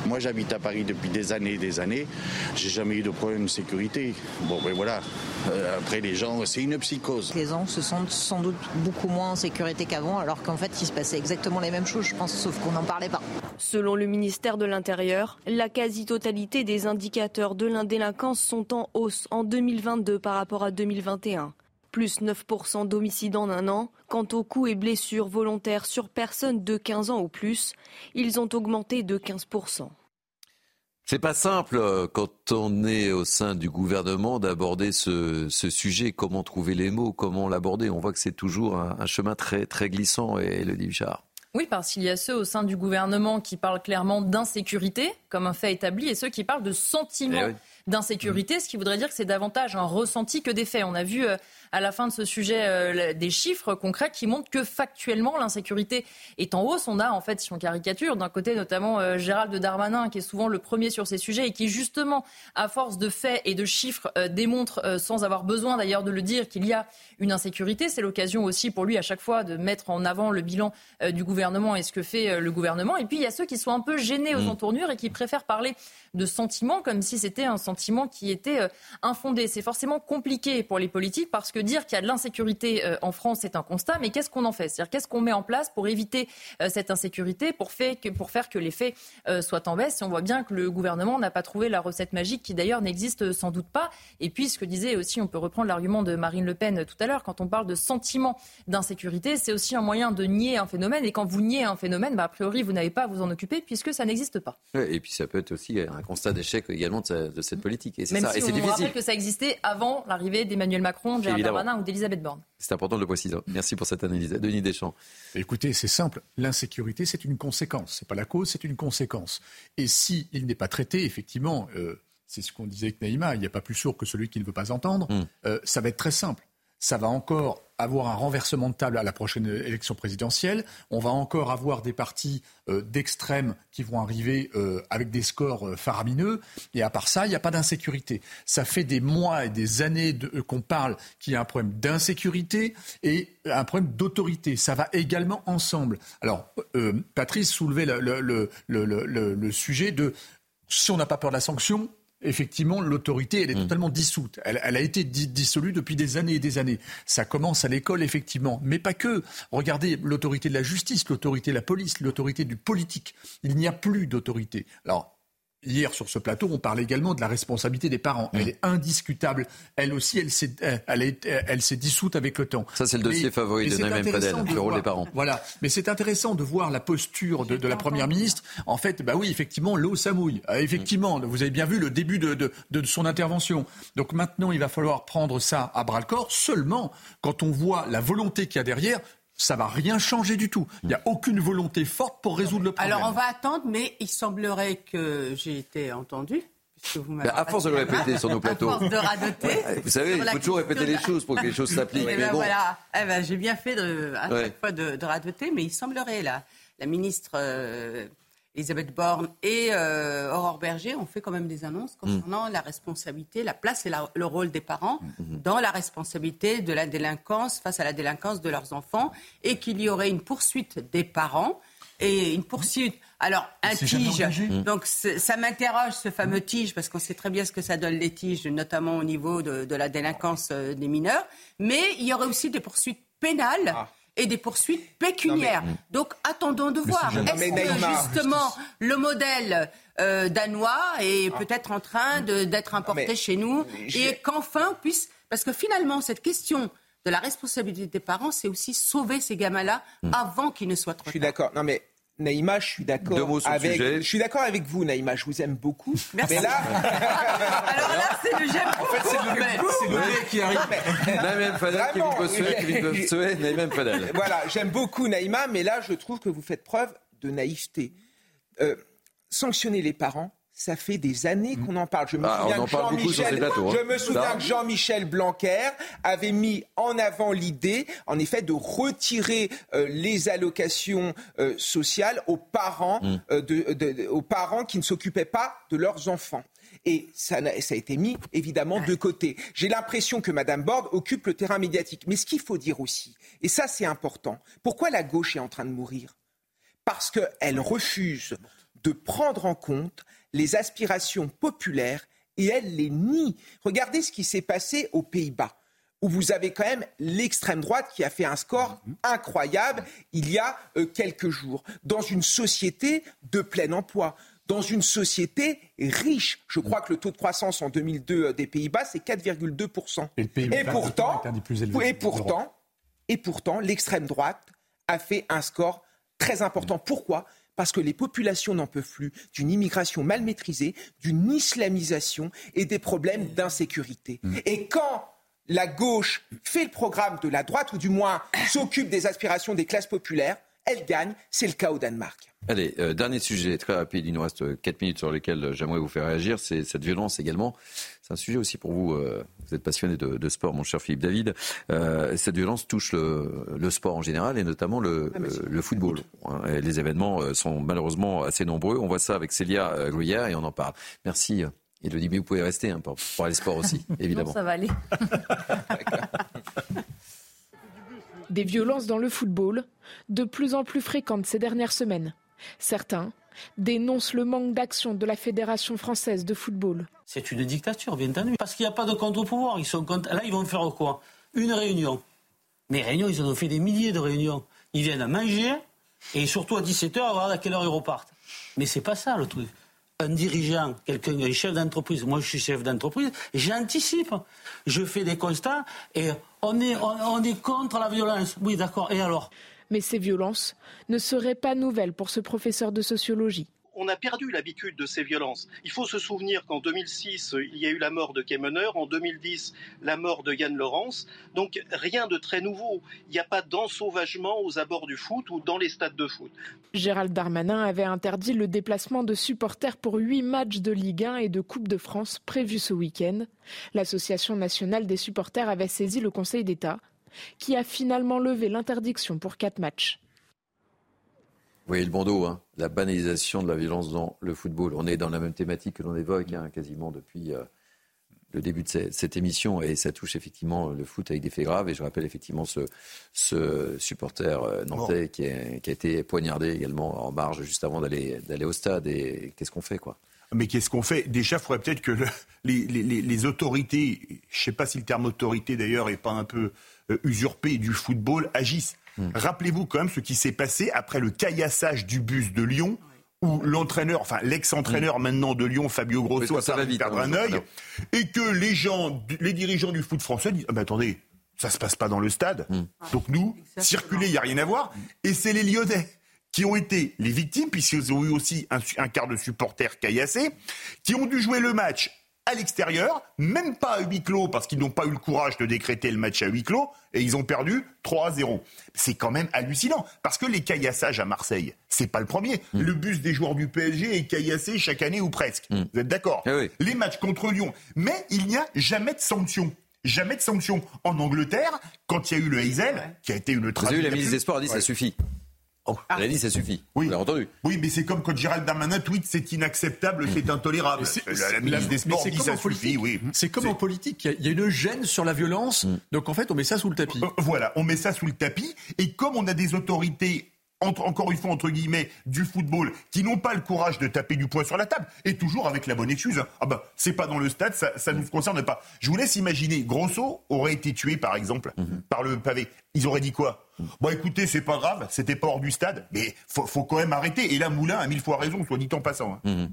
Moi, j'habite à Paris depuis des années et des années. J'ai jamais eu de problème de sécurité. Bon, ben voilà. Euh, après, les gens, c'est une psychose. Les gens se sentent sans doute beaucoup moins en sécurité qu'avant, alors qu'en fait, il se passait exactement les mêmes choses, je pense, sauf qu'on n'en parlait pas. Selon le ministère de l'Intérieur, la quasi-totalité des indicateurs de l'indélinquance sont en hausse en 2022 par rapport à 2021 plus 9% d'homicides en un an. Quant aux coups et blessures volontaires sur personnes de 15 ans ou plus, ils ont augmenté de 15%. C'est pas simple euh, quand on est au sein du gouvernement d'aborder ce, sujet. Comment trouver les mots, comment l'aborder? On voit que c'est toujours un, chemin très très glissant. Et le dit Oui, parce qu'il y a ceux au sein du gouvernement qui parlent clairement d'insécurité comme un fait établi et ceux qui parlent de sentiment. Eh d'insécurité, ce qui voudrait dire que c'est davantage un ressenti que des faits. On a vu euh, à la fin de ce sujet euh, des chiffres concrets qui montrent que factuellement l'insécurité est en hausse. On a en fait, si on caricature, d'un côté notamment euh, Gérald Darmanin qui est souvent le premier sur ces sujets et qui justement, à force de faits et de chiffres, démontre sans avoir besoin d'ailleurs de le dire qu'il y a une insécurité. C'est l'occasion aussi pour lui à chaque fois de mettre en avant le bilan du gouvernement et ce que fait le gouvernement. Et puis il y a ceux qui sont un peu gênés aux mmh. entournures et qui préfèrent parler de sentiments comme si c'était un sentiment qui étaient euh, infondés. C'est forcément compliqué pour les politiques parce que dire qu'il y a de l'insécurité euh, en France, c'est un constat, mais qu'est-ce qu'on en fait? C'est-à-dire qu'est-ce qu'on met en place pour éviter cette insécurité, pour, pour faire que les faits soient en baisse? Et on voit bien que le gouvernement n'a pas trouvé la recette magique qui d'ailleurs n'existe sans doute pas. Et puis ce que disait aussi, on peut reprendre l'argument de Marine Le Pen tout à l'heure, quand on parle de sentiment d'insécurité, c'est aussi un moyen de nier un phénomène. Et quand vous niez un phénomène, bah, a priori, vous n'avez pas à vous en occuper puisque ça n'existe pas. et puis ça peut être aussi un constat d'échec également de, cette politique. Et Même ça. Si et on rappelle que ça existait avant l'arrivée d'Emmanuel Macron, Gérald Darmanin ou d'Elisabeth Borne. C'est important de le préciser. Merci pour cette analyse. Denis Deschamps. Écoutez, c'est simple. L'insécurité, c'est une conséquence. C'est pas la cause, c'est une conséquence. Et s'il il n'est pas traité, effectivement, euh, c'est ce qu'on disait avec Naïma, il n'y a pas plus sourd que celui qui ne veut pas entendre, hmm. euh, ça va être très simple ça va encore avoir un renversement de table à la prochaine élection présidentielle. On va encore avoir des partis euh, d'extrême qui vont arriver euh, avec des scores euh, faramineux. Et à part ça, il n'y a pas d'insécurité. Ça fait des mois et des années qu'on parle qu'il y a un problème d'insécurité et un problème d'autorité. Ça va également ensemble. Alors, Patrice soulevait le, le sujet de si on n'a pas peur de la sanction, effectivement, l'autorité, elle est hmm. totalement dissoute. Elle, a été dissolue depuis des années et des années. Ça commence à l'école, effectivement, mais pas que. Regardez l'autorité de la justice, l'autorité de la police, l'autorité du politique. Il n'y a plus d'autorité. Alors, Hier, sur ce plateau, on parle également de la responsabilité des parents. Elle est indiscutable. Elle aussi, elle s'est, elle, elle s'est dissoute avec le temps. Ça, c'est le dossier favori de Naïm Fadel, le rôle des parents. Voilà. Mais c'est intéressant de voir la posture de, la Première ministre. En fait, bah oui, effectivement, l'eau, ça mouille. Euh, effectivement, vous avez bien vu le début de, de son intervention. Donc maintenant, il va falloir prendre ça à bras-le-corps seulement quand on voit la volonté qu'il y a derrière ça va rien changer du tout. Il n'y a aucune volonté forte pour résoudre le problème. Alors on va attendre, mais il semblerait que j'ai été entendu. Vous à force de le répéter sur nos plateaux. À force de radoter. vous savez, il faut toujours répéter les choses pour que les choses s'appliquent. Ben voilà. Eh ben, j'ai bien fait de, à chaque fois de, de, radoter, mais il semblerait, là, la ministre euh, Elisabeth Borne et euh, Aurore Berger ont fait quand même des annonces concernant la responsabilité, la place et le rôle des parents mm, mm, mm. dans la responsabilité de la délinquance face à la délinquance de leurs enfants et qu'il y aurait une poursuite des parents et une poursuite. Alors, un tige, donc ça m'interroge ce fameux tige, parce qu'on sait très bien ce que ça donne les tiges, notamment au niveau de, la délinquance euh, des mineurs. Mais il y aurait aussi des poursuites pénales. Ah et des poursuites pécuniaires. Donc attendons de voir. Est-ce que justement le modèle euh, danois est ah. peut-être en train d'être importé chez nous et qu'enfin on puisse... Parce que finalement, cette question de la responsabilité des parents, c'est aussi sauver ces gamins-là hmm. avant qu'ils ne soient trop Je suis d'accord. Non mais Naïma, je suis d'accord avec. Je suis d'accord avec vous, Naïma. Je vous aime beaucoup. Merci. Mais là, alors là, c'est le j'aime. En fait, c'est le mais qui arrive. Naïma Fadel, Kevin Fadel. Voilà, j'aime beaucoup Naïma, mais là, je trouve que vous faites preuve de naïveté. Euh, sanctionner les parents, ça fait des années qu'on en parle. Je me ah, souviens, que, Jean je me souviens que Jean-Michel Blanquer avait mis en avant l'idée, en effet, de retirer euh, les allocations euh, sociales aux parents, mm. euh, de, aux parents qui ne s'occupaient pas de leurs enfants. Et ça, ça, a été mis évidemment de côté. J'ai l'impression que Mme Borde occupe le terrain médiatique. Mais ce qu'il faut dire aussi, et ça c'est important, pourquoi la gauche est en train de mourir? Parce qu'elle refuse de prendre en compte les aspirations populaires et elle les nie. Regardez ce qui s'est passé aux Pays-Bas où vous avez quand même l'extrême droite qui a fait un score incroyable il y a euh, quelques jours, dans une société de plein emploi, dans une société riche. Je crois que le taux de croissance en 2002 euh, des Pays-Bas, c'est 4,2%. Et, et, pourtant, et pourtant, et pourtant, l'extrême droite a fait un score très important. Pourquoi? Parce que les populations n'en peuvent plus d'une immigration mal maîtrisée, d'une islamisation et des problèmes d'insécurité. Mm. Et quand la gauche fait le programme de la droite, ou du moins s'occupe des aspirations des classes populaires, elle gagne. C'est le cas au Danemark. Allez, euh, dernier sujet très rapide. Il nous reste 4 minutes sur lesquelles j'aimerais vous faire réagir. C'est cette violence également. C'est un sujet aussi pour vous. Euh, vous êtes passionné de, sport, mon cher Philippe David. Euh, cette violence touche le, sport en général et notamment le, ah, le football. Hein, les événements sont malheureusement assez nombreux. On voit ça avec Célia Gruyère et on en parle. Merci. Elodie, mais vous pouvez rester hein, pour, pour les sports aussi, évidemment. ça va aller. Des violences dans le football, de plus en plus fréquentes ces dernières semaines. Certains dénonce le manque d'action de la Fédération française de football. C'est une dictature, bien entendu, parce qu'il n'y a pas de contre-pouvoir. Là, ils vont faire quoi? Une réunion. Mais réunions, ils en ont fait des milliers de réunions. Ils viennent à manger et surtout à 17h, à voir à quelle heure ils repartent. Mais c'est pas ça le truc. Un dirigeant, quelqu'un, un chef d'entreprise, moi je suis chef d'entreprise, j'anticipe, je fais des constats et on est, on est contre la violence. Oui, d'accord. Et alors? Mais ces violences ne seraient pas nouvelles pour ce professeur de sociologie on a perdu l'habitude de ces violences. Il faut se souvenir qu'en 2006, il y a eu la mort de Kemener, en 2010, la mort de Yann Laurence. Donc rien de très nouveau. Il n'y a pas d'ensauvagement aux abords du foot ou dans les stades de foot. Gérald Darmanin avait interdit le déplacement de supporters pour huit matchs de Ligue 1 et de Coupe de France prévus ce week-end. L'Association nationale des supporters avait saisi le Conseil d'État, qui a finalement levé l'interdiction pour quatre matchs. Oui, le bandeau, hein. la banalisation de la violence dans le football. On est dans la même thématique que l'on évoque hein, quasiment depuis euh, le début de cette, émission et ça touche effectivement le foot avec des faits graves. Et je rappelle effectivement ce, ce supporter euh, nantais qui, a, été poignardé également en marge juste avant d'aller au stade. Et qu'est-ce qu'on fait quoi? Mais qu'est-ce qu'on fait? Déjà, il faudrait peut-être que les, les, autorités, je ne sais pas si le terme autorité d'ailleurs est pas un peu euh, usurpé du football, agissent. Hmm. Rappelez-vous quand même ce qui s'est passé après le caillassage du bus de Lyon où l'entraîneur, enfin l'ex-entraîneur hmm. maintenant de Lyon, Fabio Grosso, a perdu perdre un œil, et que les gens, les dirigeants du foot français disent ah attendez, ça se passe pas dans le stade, hmm. donc nous, circuler, il y a rien à voir, et c'est les Lyonnais qui ont été les victimes, puisqu'ils ont eu aussi un, un quart de supporters caillassés, qui ont dû jouer le match à l'extérieur, même pas à huis clos, parce qu'ils n'ont pas eu le courage de décréter le match à huis clos, et ils ont perdu 3 à 0. C'est quand même hallucinant, parce que les caillassages à Marseille, c'est pas le premier. Mm. Le bus des joueurs du PSG est caillassé chaque année ou presque. Mm. Vous êtes d'accord eh Les matchs contre Lyon. Mais il n'y a jamais de sanction jamais de sanction. En Angleterre, quand il y a eu le Hazel, qui a été une tragédie. Vous avez la ministre des Sports a dit ça suffit. Oh, elle a dit ça suffit. Oui. On entendu. Oui, mais c'est comme quand Gérald Darmanin tweet c'est inacceptable, c'est mm. intolérable. la, ministre des Sports dit ça suffit, oui. C'est comme en politique, il y, a une gêne sur la violence, mm. donc en fait on met ça sous le tapis. Euh, voilà, on met ça sous le tapis, et comme on a des autorités encore une fois, entre guillemets, du football, qui n'ont pas le courage de taper du poing sur la table, et toujours avec la bonne excuse. Hein. Ah ben, c'est pas dans le stade, ça, ça nous concerne pas. Je vous laisse imaginer, Grosso aurait été tué, par exemple, par le pavé. Ils auraient dit quoi? Bon, écoutez, c'est pas grave, c'était pas hors du stade, mais faut, faut quand même arrêter. Et là, Moulin a mille fois raison, soit dit en passant. Hein. Mhm.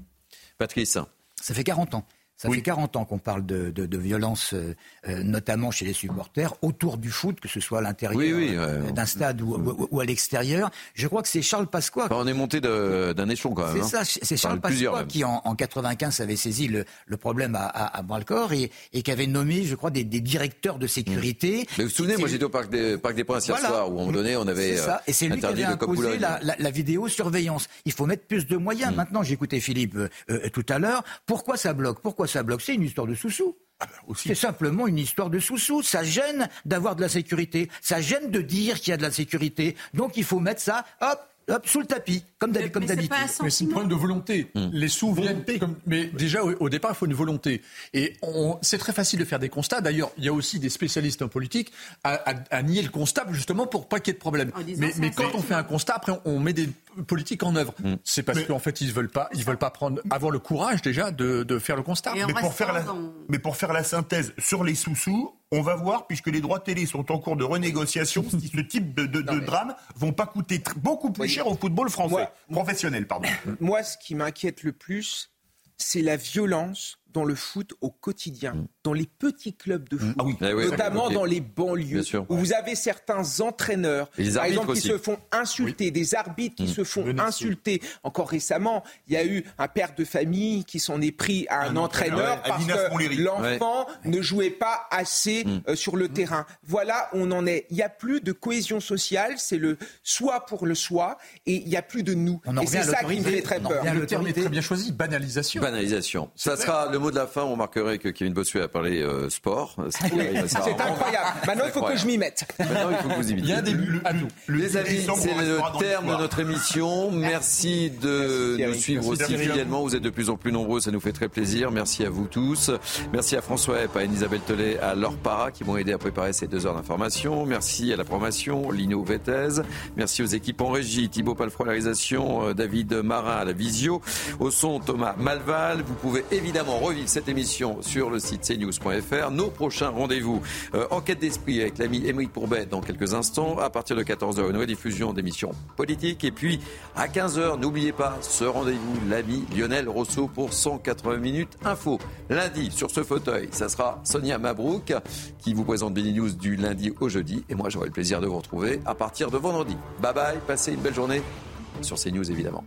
Patrice. Ça fait 40 ans ça fait 40 ans qu'on parle de, de, de violence, euh, euh, notamment chez les supporters, autour du foot, que ce soit à l'intérieur euh, d'un stade ou, ou, à l'extérieur. Je crois que c'est Charles Pasqua. on est monté d'un échelon quand même. C'est hein. ça, c'est Charles Pasqua qui en, en 95 avait saisi le, le problème à, à, à bras-le-corps et, et qui avait nommé, je crois, des, des directeurs de sécurité. Mais vous vous souvenez, moi j'étais au Parc des, Parc des Princes hier soir, où à un moment donné on avait ça. Et c'est lui qui avait imposé la, la, la, vidéosurveillance. Il faut mettre plus de moyens. Mm. Maintenant, écouté Philippe tout à l'heure. Pourquoi ça bloque? Pourquoi ça bloque C'est une histoire de sous-sous. Ah ben, c'est simplement une histoire de sous-sous. Ça gêne d'avoir de la sécurité. Ça gêne de dire qu'il y a de la sécurité. Donc il faut mettre ça, hop, hop, sous le tapis, comme d'habitude. Mais c'est un problème de volonté. Hmm. Les sous viennent. mais déjà, au, départ, il faut une volonté. Et c'est très facile de faire des constats. D'ailleurs, il y a aussi des spécialistes en politique à, nier le constat, justement, pour pas qu'il y ait de problème. Mais, mais, quand on fait un constat, après, on, met des politiques en œuvre. Hmm. C'est parce qu'en fait, ils veulent pas, ils veulent pas prendre, avoir le courage déjà de, de faire le constat. Mais pour, faire la, mais pour faire la synthèse sur les sous-sous, on va voir, puisque les droits télé sont en cours de renégociation, si ce type de, de, de drames vont pas coûter beaucoup plus cher au football français, professionnel. Pardon. Moi, ce qui m'inquiète le plus, c'est la violence dans le foot au quotidien, mm. dans les petits clubs de mm. foot, ah eh notamment dans les banlieues, où vous avez certains entraîneurs, par exemple, qui se font insulter, des arbitres qui mm. se font insulter. Encore récemment, il y a eu un père de famille qui s'en est pris à un, entraîneur parce que l'enfant ne jouait pas assez euh, sur le terrain. Voilà, on en est. Il n'y a plus de cohésion sociale, c'est le soi pour le soi, et il n'y a plus de nous. et c'est ça qui me fait très peur. Le terme est très bien choisi, banalisation. Banalisation. Ça sera le mot de la fin, on remarquerait que Kevin Bossuet a parlé euh, sport. C'est incroyable. Maintenant, il faut que je m'y mette. Maintenant, il faut que vous y mettiez. Il y a un début à tout. Les amis, c'est le terme de notre émission. Merci de nous suivre aussi fidèlement. Vous êtes de plus en plus nombreux, ça nous fait très plaisir. Merci à vous tous. Merci à François Epp, à Isabelle Tollet, à Laure Para qui m'ont aidé à préparer ces deux heures d'information. Merci à la formation, Lino Vettez. Merci aux équipes en régie, Thibaut Palfro à la réalisation, euh, David Marin à la visio. Au son, Thomas Malval. Vous pouvez évidemment cette émission sur le site cnews.fr. Nos prochains rendez-vous, euh, enquête d'esprit avec l'ami Émeric Pourbet dans quelques instants. À partir de 14h, une rediffusion d'émissions politiques. Et puis à 15h, n'oubliez pas ce rendez-vous, l'ami Lionel Rousseau pour 180 minutes info. Lundi, sur ce fauteuil, ça sera Sonia Mabrouk qui vous présente Benny News du lundi au jeudi. Et moi, j'aurai le plaisir de vous retrouver à partir de vendredi. Bye bye, passez une belle journée sur CNews évidemment.